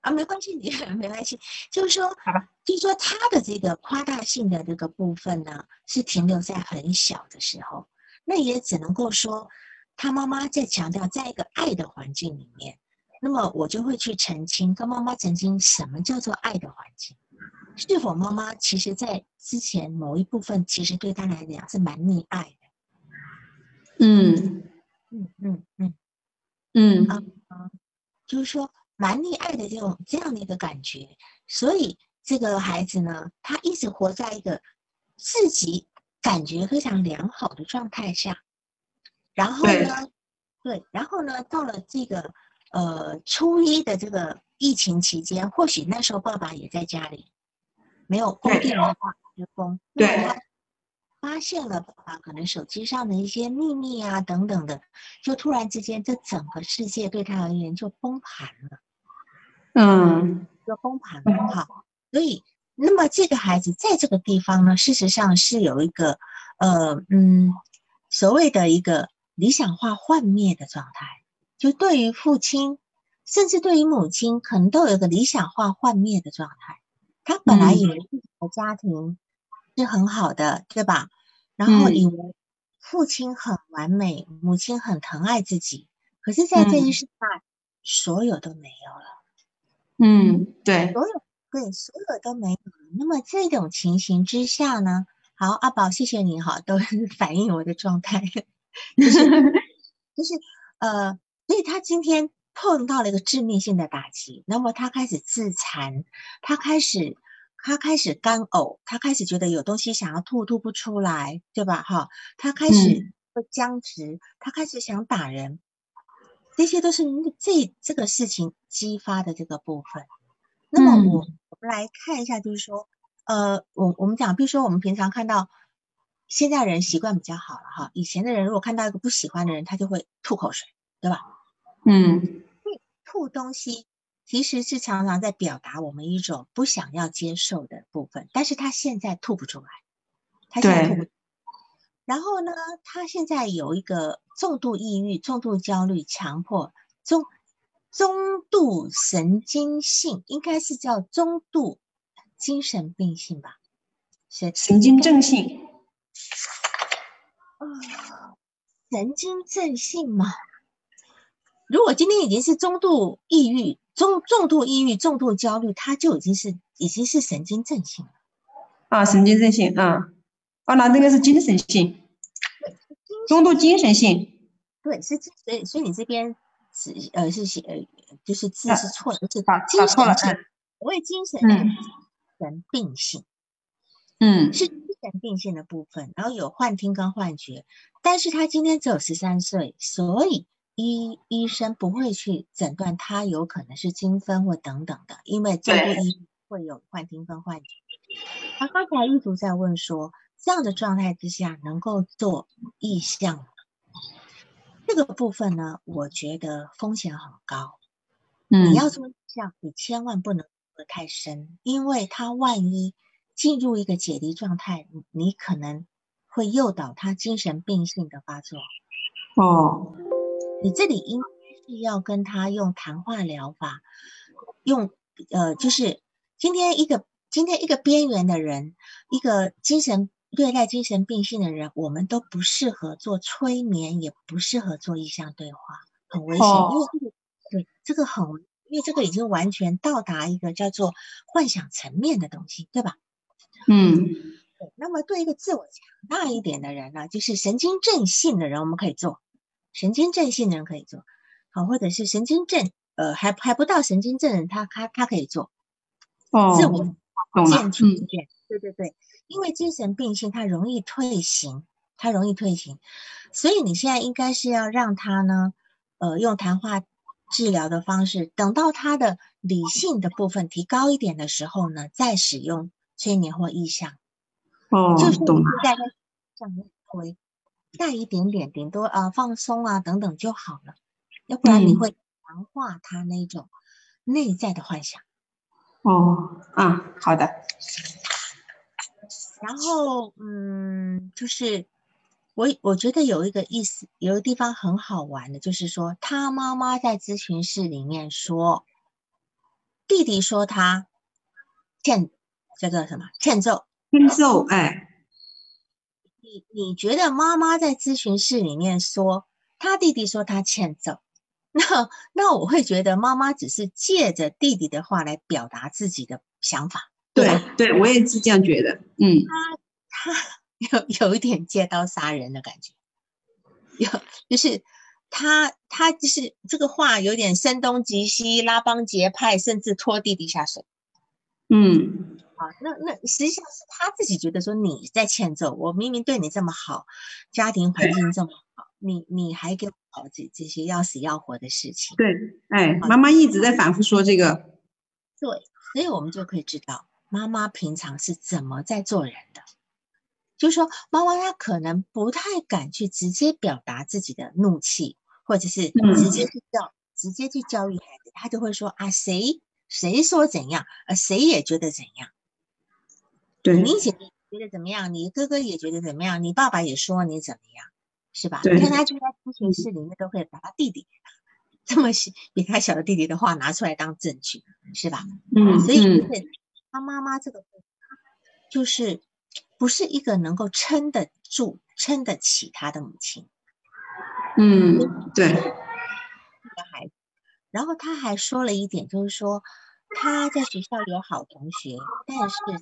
啊，没关系，你 <laughs> 没关系，就是说，好吧，就是说他的这个夸大性的这个部分呢，是停留在很小的时候，那也只能够说，他妈妈在强调，在一个爱的环境里面，那么我就会去澄清，跟妈妈澄清什么叫做爱的环境，是否妈妈其实在之前某一部分，其实对他来讲是蛮溺爱的，嗯嗯嗯嗯嗯啊啊，就是说。蛮溺爱的这种这样的一个感觉，所以这个孩子呢，他一直活在一个自己感觉非常良好的状态下。然后呢，对，然后呢，到了这个呃初一的这个疫情期间，或许那时候爸爸也在家里，没有固定的话就工，对。发现了爸爸可能手机上的一些秘密啊等等的，就突然之间，这整个世界对他而言就崩盘了。嗯，就崩盘了哈，所以那么这个孩子在这个地方呢，事实上是有一个呃嗯所谓的一个理想化幻灭的状态，就对于父亲，甚至对于母亲，可能都有一个理想化幻灭的状态。他本来以为自己的家庭是很好的，对吧？然后以为父亲很完美，母亲很疼爱自己，可是，在这一世上，所有都没有了。嗯，对，所有对所有都没有。那么这种情形之下呢？好，阿宝，谢谢你哈，都 <laughs> 反映我的状态，<laughs> 就是 <laughs> 就是呃，所以他今天碰到了一个致命性的打击，那么他开始自残，他开始他开始干呕，他开始觉得有东西想要吐，吐不出来，对吧？哈，他开始会僵直，他开始想打人，这些都是这这个事情激发的这个部分。那么我我们来看一下，就是说，呃，我我们讲，比如说我们平常看到现在人习惯比较好了哈，以前的人如果看到一个不喜欢的人，他就会吐口水，对吧？嗯，吐东西。其实是常常在表达我们一种不想要接受的部分，但是他现在吐不出来，他现在吐不出来。然后呢，他现在有一个重度抑郁、重度焦虑、强迫、中中度神经性，应该是叫中度精神病性吧？神神经症性啊，神经症性吗？如果今天已经是中度抑郁。中重度抑郁、重度焦虑，他就已经是已经是神经症性了。啊，神经症性啊，哦，那那个是精神性，中度精神性，对，是所以所以你这边是呃是写呃就是字是错的，是打精神性，所谓精神神病性，嗯，是精神病性的部分，然后有幻听跟幻觉，但是他今天只有十三岁，所以。医医生不会去诊断他有可能是精分或等等的，因为重度医会有幻听分幻觉。他刚才一直在问说，这样的状态之下能够做意向吗？这个部分呢，我觉得风险很高。嗯，你要做意向，你千万不能喝太深，因为他万一进入一个解离状态，你可能会诱导他精神病性的发作。哦。你这里应该是要跟他用谈话疗法，用呃，就是今天一个今天一个边缘的人，一个精神对待精神病性的人，我们都不适合做催眠，也不适合做意向对话，很危险，因为这个对这个很，因为这个已经完全到达一个叫做幻想层面的东西，对吧？嗯，对。那么对一个自我强大一点的人呢，就是神经症性的人，我们可以做。神经症性的人可以做，好，或者是神经症，呃，还还不到神经症人，他他他可以做，哦，自我健出一点，对对对，因为精神病性它容易退行，它容易退行，所以你现在应该是要让他呢，呃，用谈话治疗的方式，等到他的理性的部分提高一点的时候呢，再使用催眠或意象，哦，就是懂了，在上面作为。带一点点，顶多啊放松啊等等就好了，要不然你会强化他那种内在的幻想。哦，啊，好的。然后，嗯，就是我我觉得有一个意思，有一个地方很好玩的，就是说他妈妈在咨询室里面说，弟弟说他欠叫做什么欠揍，欠揍，哎。你你觉得妈妈在咨询室里面说他弟弟说他欠揍，那那我会觉得妈妈只是借着弟弟的话来表达自己的想法。对对，我也是这样觉得。嗯，他他 <laughs> 有有一点借刀杀人的感觉，有就是他他就是这个话有点声东击西，拉帮结派，甚至拖弟弟下水。嗯。啊，那那实际上是他自己觉得说你在欠揍，我明明对你这么好，家庭环境这么好，你你还给我搞这这些要死要活的事情。对，哎，妈妈一直在反复说这个。对，所以我们就可以知道妈妈平常是怎么在做人的。就是说，妈妈她可能不太敢去直接表达自己的怒气，或者是直接去教，直接去教育孩子，她就会说啊，谁谁说怎样，呃，谁也觉得怎样。对，明显觉得怎么样？你哥哥也觉得怎么样？你爸爸也说你怎么样，是吧？你看他就在咨询室里面都会把他弟弟 <laughs> 这么小比他小的弟弟的话拿出来当证据，是吧？嗯，所以就是他妈妈这个就是不是一个能够撑得住、撑得起他的母亲。嗯，对。孩子，然后他还说了一点，就是说。他在学校有好同学，但是自己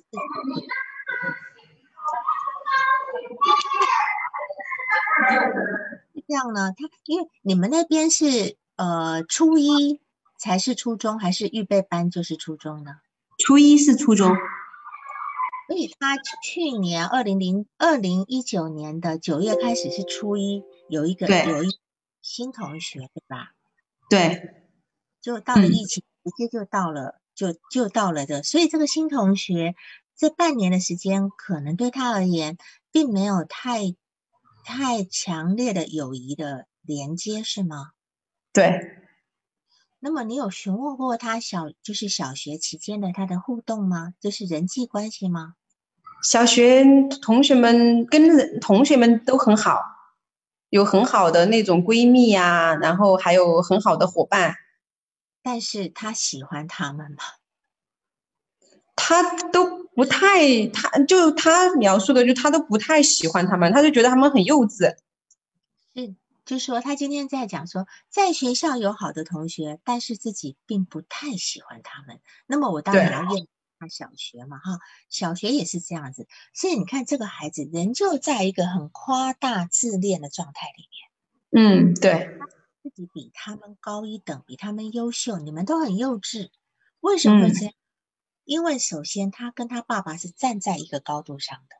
这样呢？他因为你们那边是呃初一才是初中，还是预备班就是初中呢？初一是初中，所以他去年二零零二零一九年的九月开始是初一，有一个有一新同学，对吧？对，就到了疫情，直接就到了，就就到了的。所以这个新同学这半年的时间，可能对他而言，并没有太太强烈的友谊的连接，是吗？对。那么你有询问过他小就是小学期间的他的互动吗？就是人际关系吗？小学同学们跟同学们都很好，有很好的那种闺蜜呀，然后还有很好的伙伴。但是他喜欢他们吗？他都不太，他就他描述的，就他都不太喜欢他们，他就觉得他们很幼稚。是，就说他今天在讲说，在学校有好的同学，但是自己并不太喜欢他们。那么我当然要验。他小学嘛，哈，小学也是这样子，所以你看这个孩子仍旧在一个很夸大自恋的状态里面。嗯，对，自己比他们高一等，比他们优秀，你们都很幼稚，为什么会这样？因为首先他跟他爸爸是站在一个高度上的。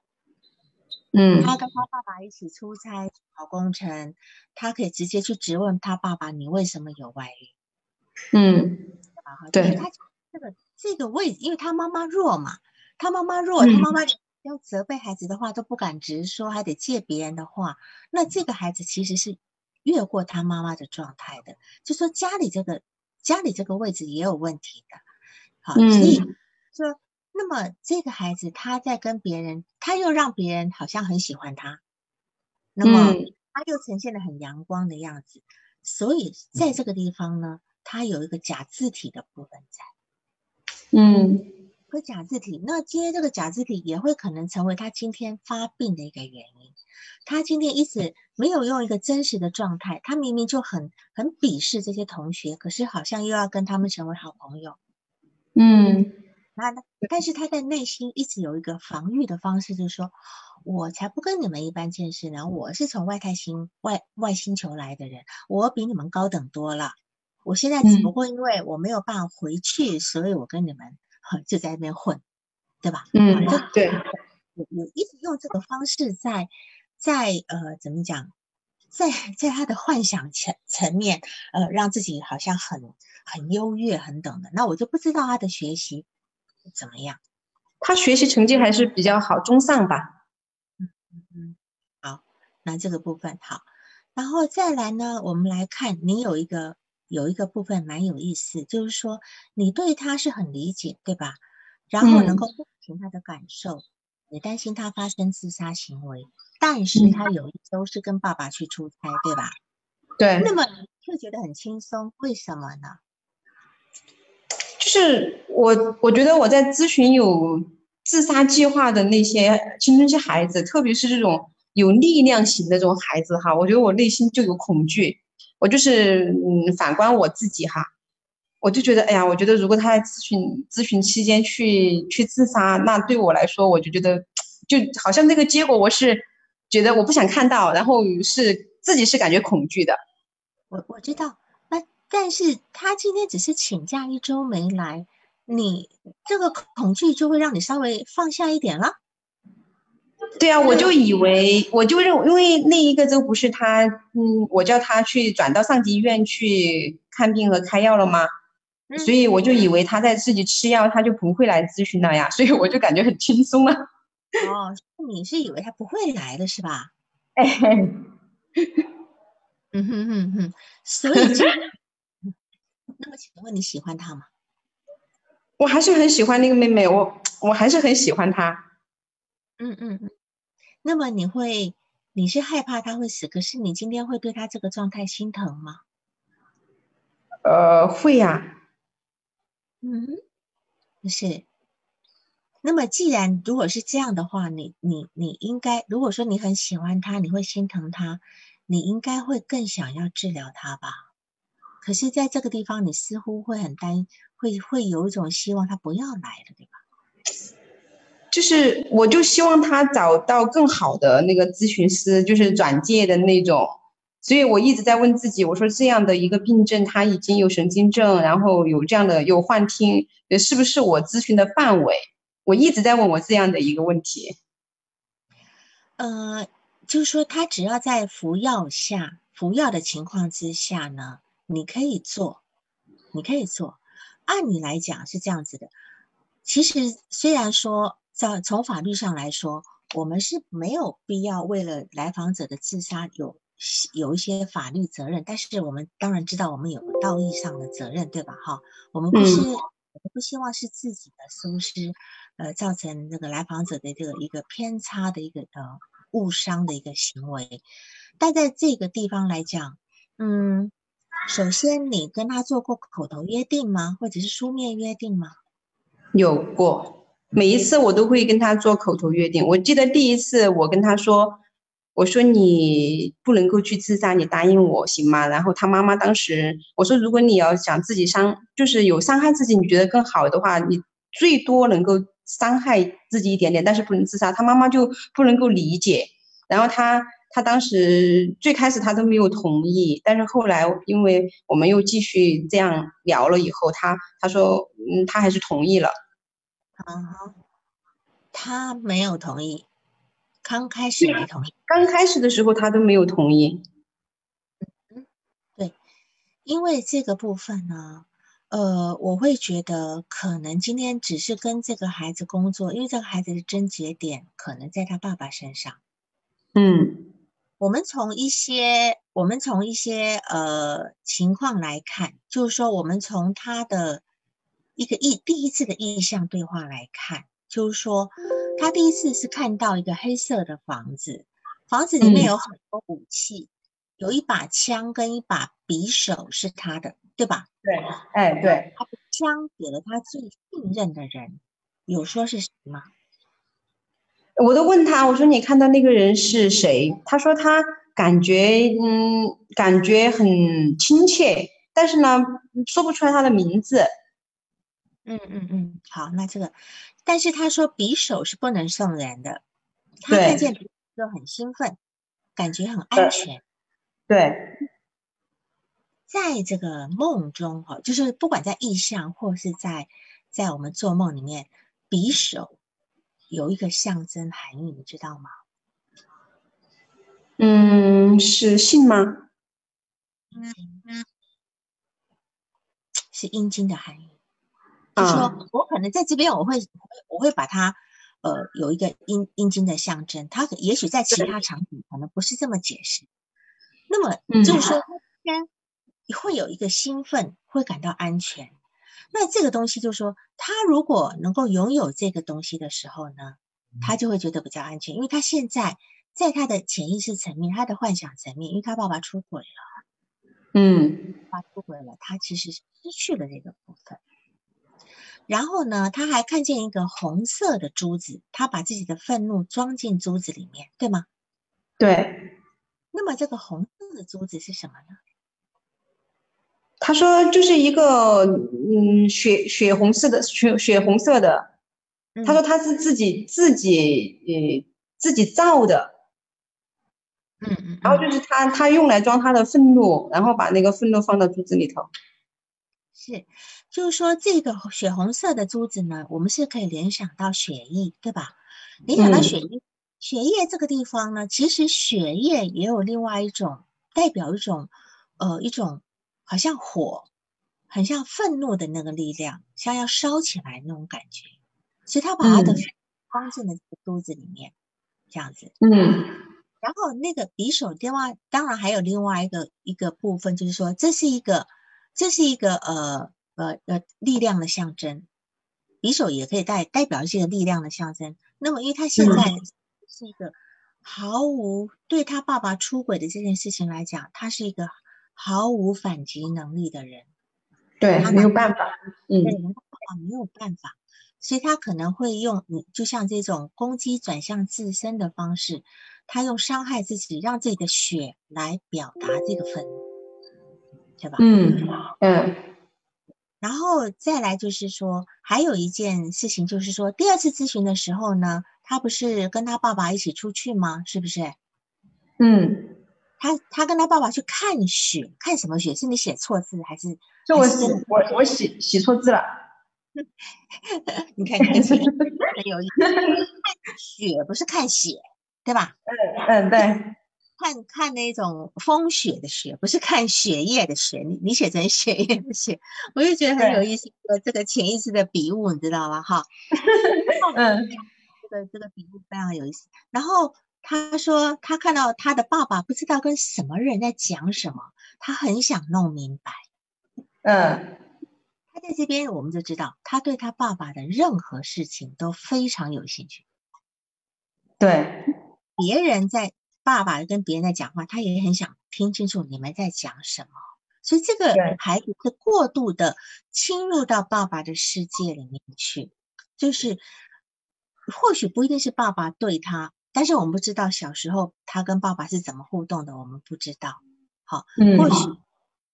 嗯，他跟他爸爸一起出差跑工程，他可以直接去质问他爸爸：“你为什么有外遇？”嗯，对，他这个。这个位置，因为他妈妈弱嘛，他妈妈弱，他妈妈要责备孩子的话都不敢直说，还得借别人的话。那这个孩子其实是越过他妈妈的状态的，就说家里这个家里这个位置也有问题的。好，所以说，那么这个孩子他在跟别人，他又让别人好像很喜欢他，那么他又呈现的很阳光的样子，所以在这个地方呢，他有一个假字体的部分在。嗯，和假字体，那今天这个假字体也会可能成为他今天发病的一个原因。他今天一直没有用一个真实的状态，他明明就很很鄙视这些同学，可是好像又要跟他们成为好朋友。嗯，那但是他在内心一直有一个防御的方式，就是说我才不跟你们一般见识呢，我是从外太星外外星球来的人，我比你们高等多了。我现在只不过因为我没有办法回去，所以我跟你们就在那边混，对吧？嗯，对，<laughs> 有有一直用这个方式在在呃怎么讲，在在他的幻想层层面，呃，让自己好像很很优越很等的。那我就不知道他的学习怎么样，他学习成绩还是比较好，中上吧。嗯嗯嗯，好，那这个部分好，然后再来呢，我们来看你有一个。有一个部分蛮有意思，就是说你对他是很理解，对吧？然后能够共情他的感受，也担心他发生自杀行为，但是他有一周是跟爸爸去出差，对吧？对。那么却觉得很轻松，为什么呢？就是我，我觉得我在咨询有自杀计划的那些青春期孩子，特别是这种有力量型的这种孩子哈，我觉得我内心就有恐惧。我就是嗯，反观我自己哈，我就觉得，哎呀，我觉得如果他在咨询咨询期间去去自杀，那对我来说，我就觉得就好像这个结果，我是觉得我不想看到，然后是自己是感觉恐惧的。我我知道，那但是他今天只是请假一周没来，你这个恐惧就会让你稍微放下一点了。对啊，我就以为，我就认，因为那一个周不是他，嗯，我叫他去转到上级医院去看病和开药了吗？所以我就以为他在自己吃药，他就不会来咨询了呀，所以我就感觉很轻松了。哦，你是以为他不会来的是吧？哎，嗯哼哼哼，所以，<laughs> 那么请问你喜欢他吗？我还是很喜欢那个妹妹，我我还是很喜欢她。嗯嗯嗯。那么你会，你是害怕他会死，可是你今天会对他这个状态心疼吗？呃，会呀。嗯，不是。那么既然如果是这样的话，你你你应该，如果说你很喜欢他，你会心疼他，你应该会更想要治疗他吧？可是在这个地方，你似乎会很担，会会有一种希望他不要来了，对吧？就是，我就希望他找到更好的那个咨询师，就是转介的那种。所以我一直在问自己，我说这样的一个病症，他已经有神经症，然后有这样的有幻听，是不是我咨询的范围？我一直在问我这样的一个问题。呃，就是说他只要在服药下服药的情况之下呢，你可以做，你可以做。按理来讲是这样子的。其实虽然说在从法律上来说，我们是没有必要为了来访者的自杀有有一些法律责任，但是我们当然知道我们有道义上的责任，对吧？哈，我们不是我们不希望是自己的疏失，呃，造成那个来访者的这个一个偏差的一个呃误伤的一个行为。但在这个地方来讲，嗯，首先你跟他做过口头约定吗？或者是书面约定吗？有过。每一次我都会跟他做口头约定。我记得第一次我跟他说，我说你不能够去自杀，你答应我行吗？然后他妈妈当时我说，如果你要想自己伤，就是有伤害自己，你觉得更好的话，你最多能够伤害自己一点点，但是不能自杀。他妈妈就不能够理解。然后他他当时最开始他都没有同意，但是后来因为我们又继续这样聊了以后，他他说嗯，他还是同意了。啊，他没有同意，刚开始没同意，刚开始的时候他都没有同意。嗯，对，因为这个部分呢，呃，我会觉得可能今天只是跟这个孩子工作，因为这个孩子的症结点可能在他爸爸身上。嗯，我们从一些我们从一些呃情况来看，就是说我们从他的。一个意第一次的意向对话来看，就是说，他第一次是看到一个黑色的房子，房子里面有很多武器，有一把枪跟一把匕首是他的，对吧？对，哎，对。他的枪给了他最信任的人，有说是谁吗？我都问他，我说你看到那个人是谁？他说他感觉，嗯，感觉很亲切，但是呢，说不出来他的名字。嗯嗯嗯，好，那这个，但是他说匕首是不能送人的，他看见就很兴奋，感觉很安全。对，<laughs> 在这个梦中哈，就是不管在意象或是在在我们做梦里面，匕首有一个象征含义，你知道吗？嗯，是信吗？是阴茎的含义。就是说我可能在这边，我会我会把它，呃，有一个阴阴茎的象征。它也许在其他场景可能不是这么解释。那么就是说，天会有一个兴奋，会感到安全。那这个东西就是说，他如果能够拥有这个东西的时候呢，他就会觉得比较安全，因为他现在在他的潜意识层面、他的幻想层面，因为他爸爸出轨了，嗯，他出轨了，他其实是失去了这个部分。然后呢，他还看见一个红色的珠子，他把自己的愤怒装进珠子里面，对吗？对。那么这个红色的珠子是什么呢？他说就是一个嗯血血红色的血血红色的。他说他是自己自己呃自己造的。嗯嗯。然后就是他他用来装他的愤怒，然后把那个愤怒放到珠子里头。是。就是说，这个血红色的珠子呢，我们是可以联想到血液，对吧？联想到血液，血液这个地方呢，其实血液也有另外一种代表一种，呃，一种好像火，很像愤怒的那个力量，像要烧起来那种感觉。所以他把他的放进了这个珠子里面，这样子。嗯。然后那个匕首，另外当然还有另外一个一个部分，就是说，这是一个，这是一个呃。呃呃，力量的象征，匕首也可以代代表这个力量的象征。那么，因为他现在是一个毫无对他爸爸出轨的这件事情来讲，他是一个毫无反击能力的人。对，他没有办法。嗯，爸爸没有办法，所以他可能会用你就像这种攻击转向自身的方式，他用伤害自己，让自己的血来表达这个愤怒，对吧？嗯嗯。然后再来就是说，还有一件事情就是说，第二次咨询的时候呢，他不是跟他爸爸一起出去吗？是不是？嗯，他他跟他爸爸去看雪，看什么雪？是你写错字还是？就我写我我写写错字了。<laughs> 你看很有意思，<laughs> 看雪不是看血，对吧？<laughs> 嗯嗯，对，看看那种风雪的雪，不是看血液的血。你你写成血液的血，我就觉得很有意思。呃，这个潜意识的笔误，你知道吗？哈，<laughs> 嗯，这个这个笔误非常有意思。然后他说，他看到他的爸爸不知道跟什么人在讲什么，他很想弄明白。嗯，他在这边，我们就知道他对他爸爸的任何事情都非常有兴趣。对，别人在爸爸跟别人在讲话，他也很想听清楚你们在讲什么。所以这个孩子是过度的侵入到爸爸的世界里面去，就是或许不一定是爸爸对他，但是我们不知道小时候他跟爸爸是怎么互动的，我们不知道。好，嗯或许。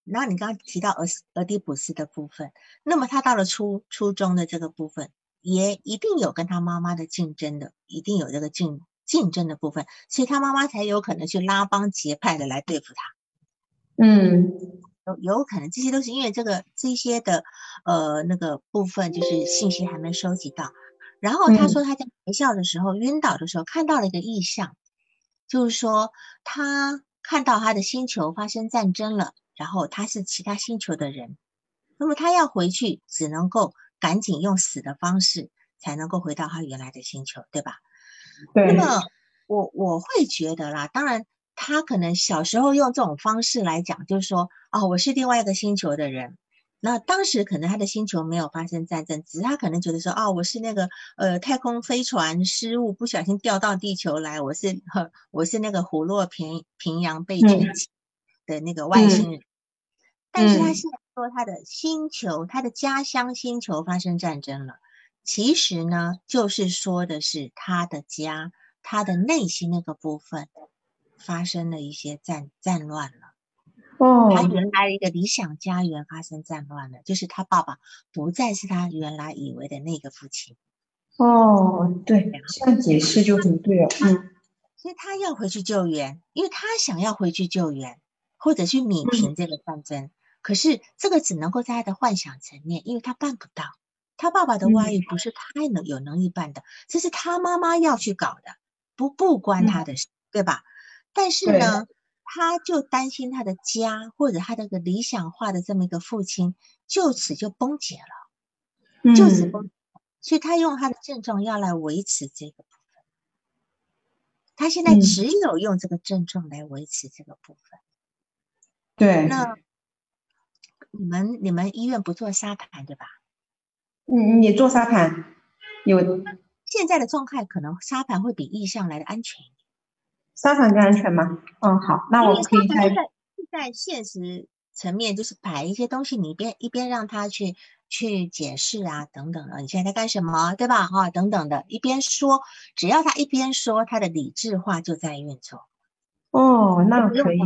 那你刚刚提到俄斯俄狄浦斯的部分，那么他到了初初中的这个部分，也一定有跟他妈妈的竞争的，一定有这个竞竞争的部分，所以他妈妈才有可能去拉帮结派的来对付他。嗯有有可能，这些都是因为这个这些的呃那个部分，就是信息还没收集到。然后他嗯说他在学校的时候晕倒的时候看到了一个异象，就是说他看到他的星球发生战争了，然后他是其他星球的人，那么他要回去只能够赶紧用死的方式才能够回到他原来的星球，对吧？那，么我我会觉得啦，当然他可能小时候用这种方式来讲，就是说啊，我是另外一个星球的人。那当时可能他的星球没有发生战争，只是他可能觉得说，啊，我是那个呃太空飞船失误不小心掉到地球来，我是呵我是那个虎落平平阳被卷起的那个外星人。但是他嗯现在说他的星球，他的家乡星球发生战争了。其实呢，就是说的是他的家，他的内心那个部分发生了一些战战乱了。哦他哦，原来一个理想家园发生战乱了，就是他爸爸不再是他原来以为的那个父亲，哦，对，这样解释就很对了，嗯所以他要回去救援，因为他想要回去救援，或者去弭平这个战争。可是这个只能够在他的幻想层面，因为他办不到。他爸爸的外遇不是他能有能力办的，这是他妈妈要去搞的，不不关他的事，对吧？但是呢，他就担心他的家或者他这个理想化的这么一个父亲，就此就崩解了，就此嗯崩，所以他用他的症状要来维持这个部分。他现在嗯只有用这个症状来维持这个部分。对，那你们你们医院不做沙盘对吧？嗯，你做沙盘有现在的状态可能沙盘会比意向来的安全一点。沙盘更安全吗？嗯，好，那我可以在在现实层面，就是摆一些东西，你一边一边让他去去解释啊，等等的，你现在在干什么，对吧？哈、等等的，一边说，只要他一边说，他的理智化就在运作，哦，那可以，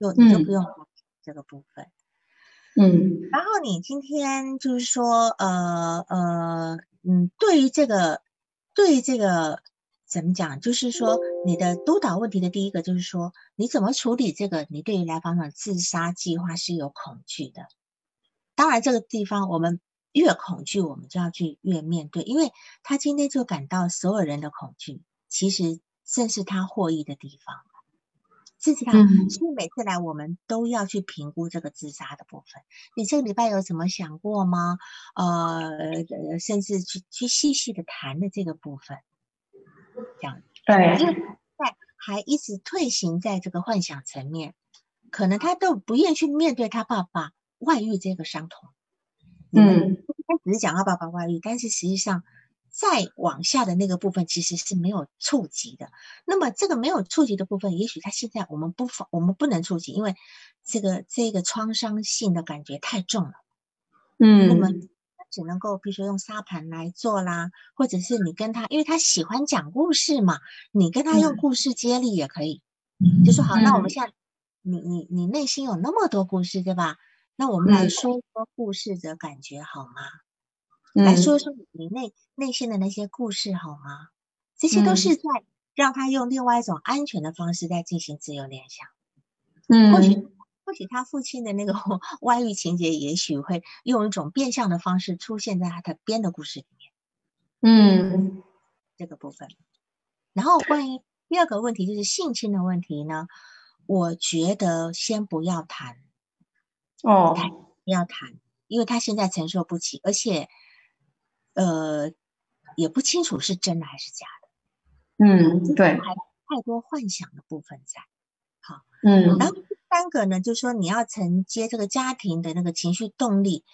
就你就嗯不用这个部分。嗯然后你今天就是说，呃呃，嗯，对于这个，对于这个怎么讲？就是说，你的督导问题的第一个就是说，你怎么处理这个？你对于来访者自杀计划是有恐惧的。当然，这个地方我们越恐惧，我们就要去越面对，因为他今天就感到所有人的恐惧，其实正是他获益的地方。这是他，嗯所以每次来我们都要去评估这个自杀的部分。你这个礼拜有怎么想过吗？呃，呃甚至去去细细的谈的这个部分，这样，对，因为在还一直退行在这个幻想层面，可能他都不愿意去面对他爸爸外遇这个伤痛。嗯他只是讲他爸爸外遇，但是实际上再往下的那个部分其实是没有触及的。那么这个没有触及的部分，也许他现在我们不妨我们不能触及，因为这个这个创伤性的感觉太重了。那么只能够，比如说用沙盘来做啦，或者是你跟他，因为他喜欢讲故事嘛，你跟他用嗯故事接力也可以。就说好，那我们嗯现在，你你你内心有那么多故事，对吧？那我们来嗯说说故事的感觉好吗？来嗯说说你内内心的那些故事好吗？这些都嗯是在让他用另外一种安全的方式在进行自由联想。嗯或许嗯或许他父亲的那个 <laughs> 外遇情节，也许会用一种变相的方式出现在他的编的故事里面。嗯，这个部分。然后关于第二个问题，就是性侵的问题呢，我觉得先不要谈。哦，不要谈，因为他现在承受不起，而且，呃，也不清楚是真的还是假的。嗯，对，还太多幻想的部分在。好，嗯，然后第三个呢，就是说你要承接这个家庭的那个情绪动力，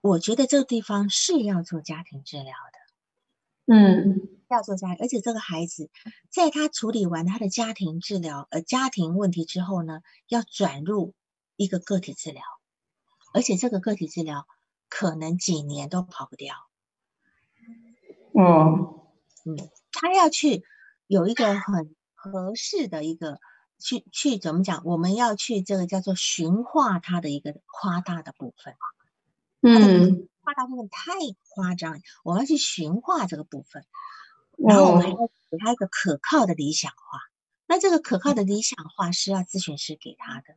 我觉得这个地方是要做家庭治疗的。嗯，要做家，而且这个孩子在他处理完他的家庭治疗呃家庭问题之后呢，要转入一个个体治疗。而且这个个体治疗可能几年都跑不掉。哦，嗯，他要去有一个很合适的一个去去怎么讲？我们要去这个叫做驯化他的一个夸大的部分。嗯，夸大部分太夸张，我们要去驯化这个部分，然后我们还要给他一个可靠的理想化。那这个可靠的理想化是要咨询师给他的。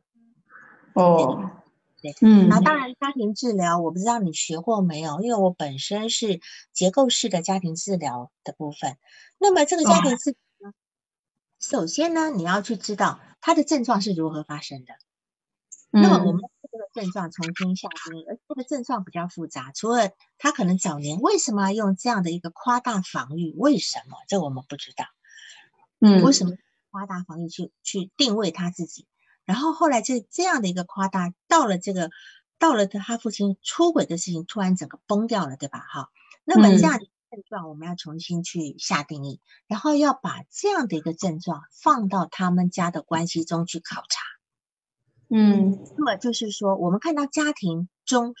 哦。嗯，那当然，家庭治疗我不知道你学过没有，因为我本身是结构式的家庭治疗的部分。那么这个家庭治疗，首先呢，你要去知道他的症状是如何发生的。那么我们这个症状重新下定义，而这个症状比较复杂，除了他可能早年为什么要用这样的一个夸大防御，为什么这我们不知道？嗯，为什么夸大防御去去定位他自己？然后后来这这样的一个夸大，到了这个，到了他父亲出轨的事情，突然整个崩掉了，对吧？哈，那么这样的症状我们要重新去下定义，然后要把这样的一个症状放到他们家的关系中去考察。嗯，那么就是说，我们看到家庭中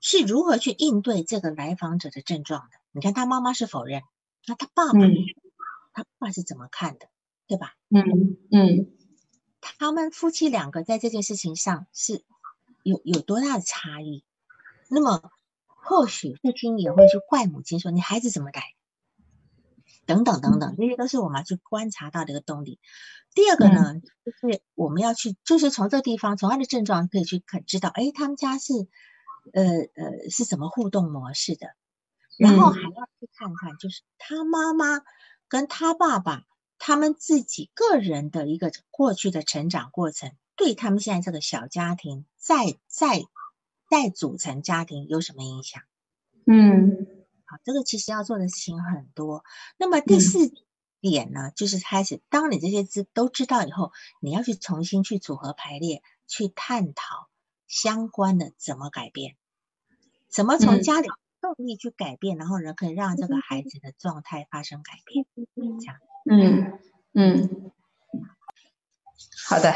是如何去应对这个来访者的症状的。你看他妈妈是否认，那他爸爸，他爸是怎么看的，对吧？嗯嗯。他们夫妻两个在这件事情上是有有多大的差异？那么或许父亲也会去怪母亲说：“你孩子怎么带？”等等等等，这些都是我们要去观察到的一个动力。第二个呢，就是我们要去，就是从这个地方，从他的症状可以去可知道，哎，他们家是呃呃是什么互动模式的？然后还要去看看，就是他妈妈跟他爸爸。他们自己个人的一个过去的成长过程，对他们现在这个小家庭再再再组成家庭有什么影响？嗯，好，这个其实要做的事情很多。那么第四点呢，就是开始，当你这些知都知道以后，你要去重新去组合排列，去探讨相关的怎么改变，怎么从家里动力去改变，然后人可以让这个孩子的状态发生改变，这样。嗯嗯，好的，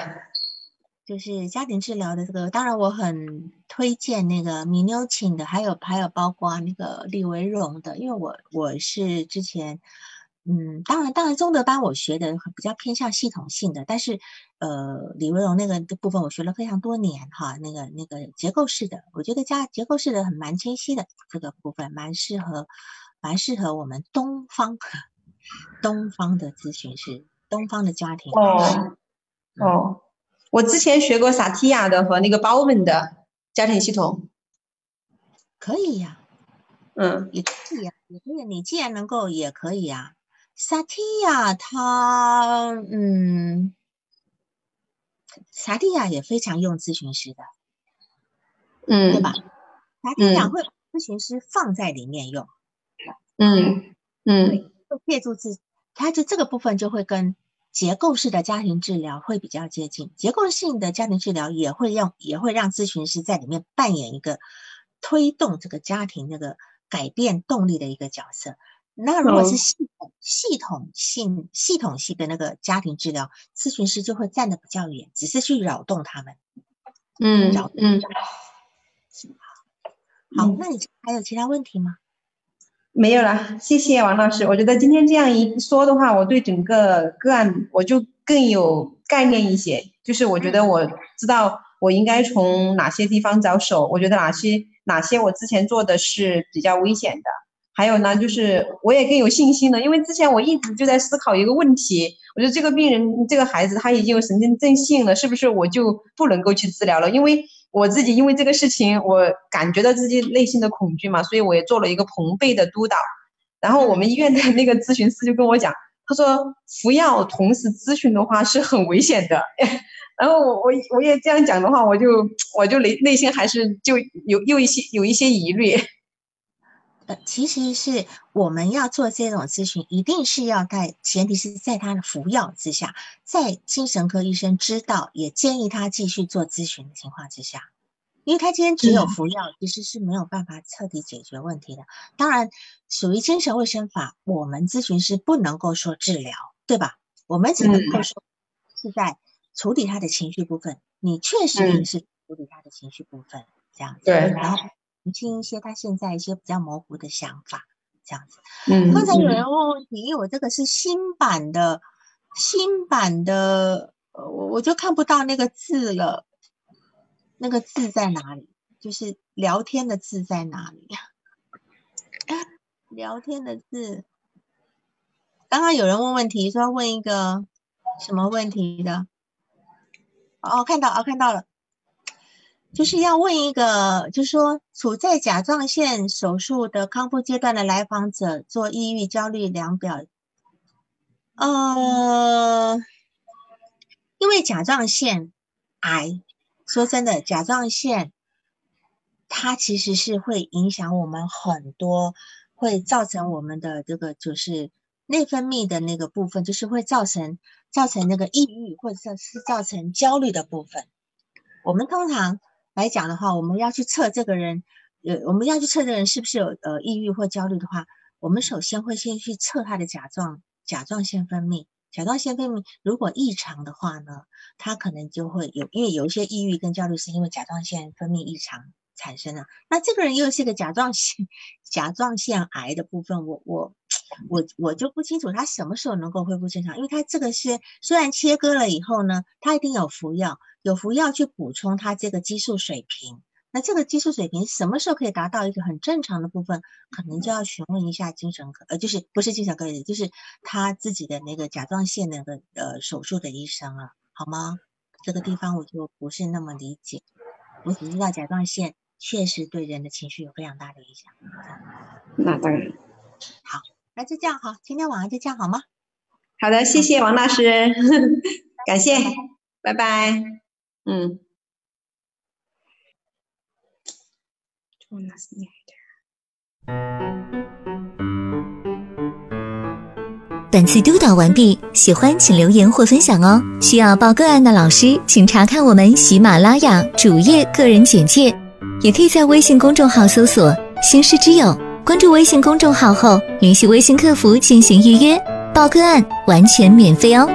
就是家庭治疗的这个，当然我很推荐那个米妞请的，还有还有包括那个李维荣的，因为我我是之前，嗯，当然当然中德班我学的比较偏向系统性的，但是呃李维荣那个部分我学了非常多年哈，那个那个结构式的，我觉得加结构式的很蛮清晰的这个部分，蛮适合蛮适合我们东方。东方的咨询师，东方的家庭哦哦，我之前学过萨提亚的和那个包文的家庭系统，可以呀，嗯，也可以呀，也可以。你既然能够，也可以啊。萨提亚他，嗯，萨提亚也非常用咨询师的，嗯，对吧？萨提亚会把咨询师放在里面用，嗯嗯。借助自，它就这个部分就会跟结构式的家庭治疗会比较接近。结构性的家庭治疗也会让也会让咨询师在里面扮演一个推动这个家庭那个改变动力的一个角色。那如果是系统系统性系统性的那个家庭治疗，咨询师就会站得比较远，只是去扰动他们。嗯，嗯，好，那你还有其他问题吗？没有了，谢谢王老师。我觉得今天这样一说的话，我对整个个案我就更有概念一些。就是我觉得我知道我应该从哪些地方着手，我觉得哪些哪些我之前做的是比较危险的，还有呢，就是我也更有信心了，因为之前我一直就在思考一个问题，我觉得这个病人这个孩子他已经有神经症性了，是不是我就不能够去治疗了？因为我自己因为这个事情，我感觉到自己内心的恐惧嘛，所以我也做了一个朋辈的督导。然后我们医院的那个咨询师就跟我讲，他说服药同时咨询的话是很危险的。<laughs> 然后我我我也这样讲的话，我就我就内内心还是就有有一些有一些疑虑。呃，其实是我们要做这种咨询，一定是要在前提是在他的服药之下，在精神科医生知道也建议他继续做咨询的情况之下，因为他今天只有服药，其实是没有办法彻底解决问题的。当然，属于精神卫生法，我们咨询师不能够说治疗，对吧？我们只能够说是在处理他的情绪部分，你确实也是处理他的情绪部分，这样子。对，然后。澄清一些他现在一些比较模糊的想法，这样子。嗯，刚才有人问问题，因为我这个是新版的，新版的，呃，我我就看不到那个字了，那个字在哪里？就是聊天的字在哪里？<laughs> 聊天的字。刚刚有人问问题，说问一个什么问题的？哦，看到，哦，看到了。就是要问一个，就是说，处在甲状腺手术的康复阶段的来访者做抑郁、焦虑量表。呃，因为甲状腺癌，说真的，甲状腺它其实是会影响我们很多，会造成我们的这个就是内分泌的那个部分，就是会造成造成那个抑郁或者是造成焦虑的部分。我们通常。来讲的话，我们要去测这个人，呃，我们要去测这个人是不是有呃抑郁或焦虑的话，我们首先会先去测他的甲状甲状腺分泌。甲状腺分泌如果异常的话呢，他可能就会有，因为有一些抑郁跟焦虑是因为甲状腺分泌异常产生的。那这个人又是个甲状腺 <laughs> 甲状腺癌的部分，我我我我就不清楚他什么时候能够恢复正常，因为他这个是虽然切割了以后呢，他一定有服药。有服药去补充他这个激素水平，那这个激素水平什么时候可以达到一个很正常的部分，可能就要询问一下精神科，呃，就是不是精神科，就是他自己的那个甲状腺那个呃手术的医生了，好吗？这个地方我就不是那么理解，我只知道甲状腺确实对人的情绪有非常大的影响。那当然。好，那就这样哈，今天晚上就这样好吗？好的，谢谢王老师，<laughs> 感谢，拜拜。嗯。本次督导完毕，喜欢请留言或分享哦。需要报个案的老师，请查看我们喜马拉雅主页个人简介，也可以在微信公众号搜索“星师之友”，关注微信公众号后，联系微信客服进行预约报个案，完全免费哦。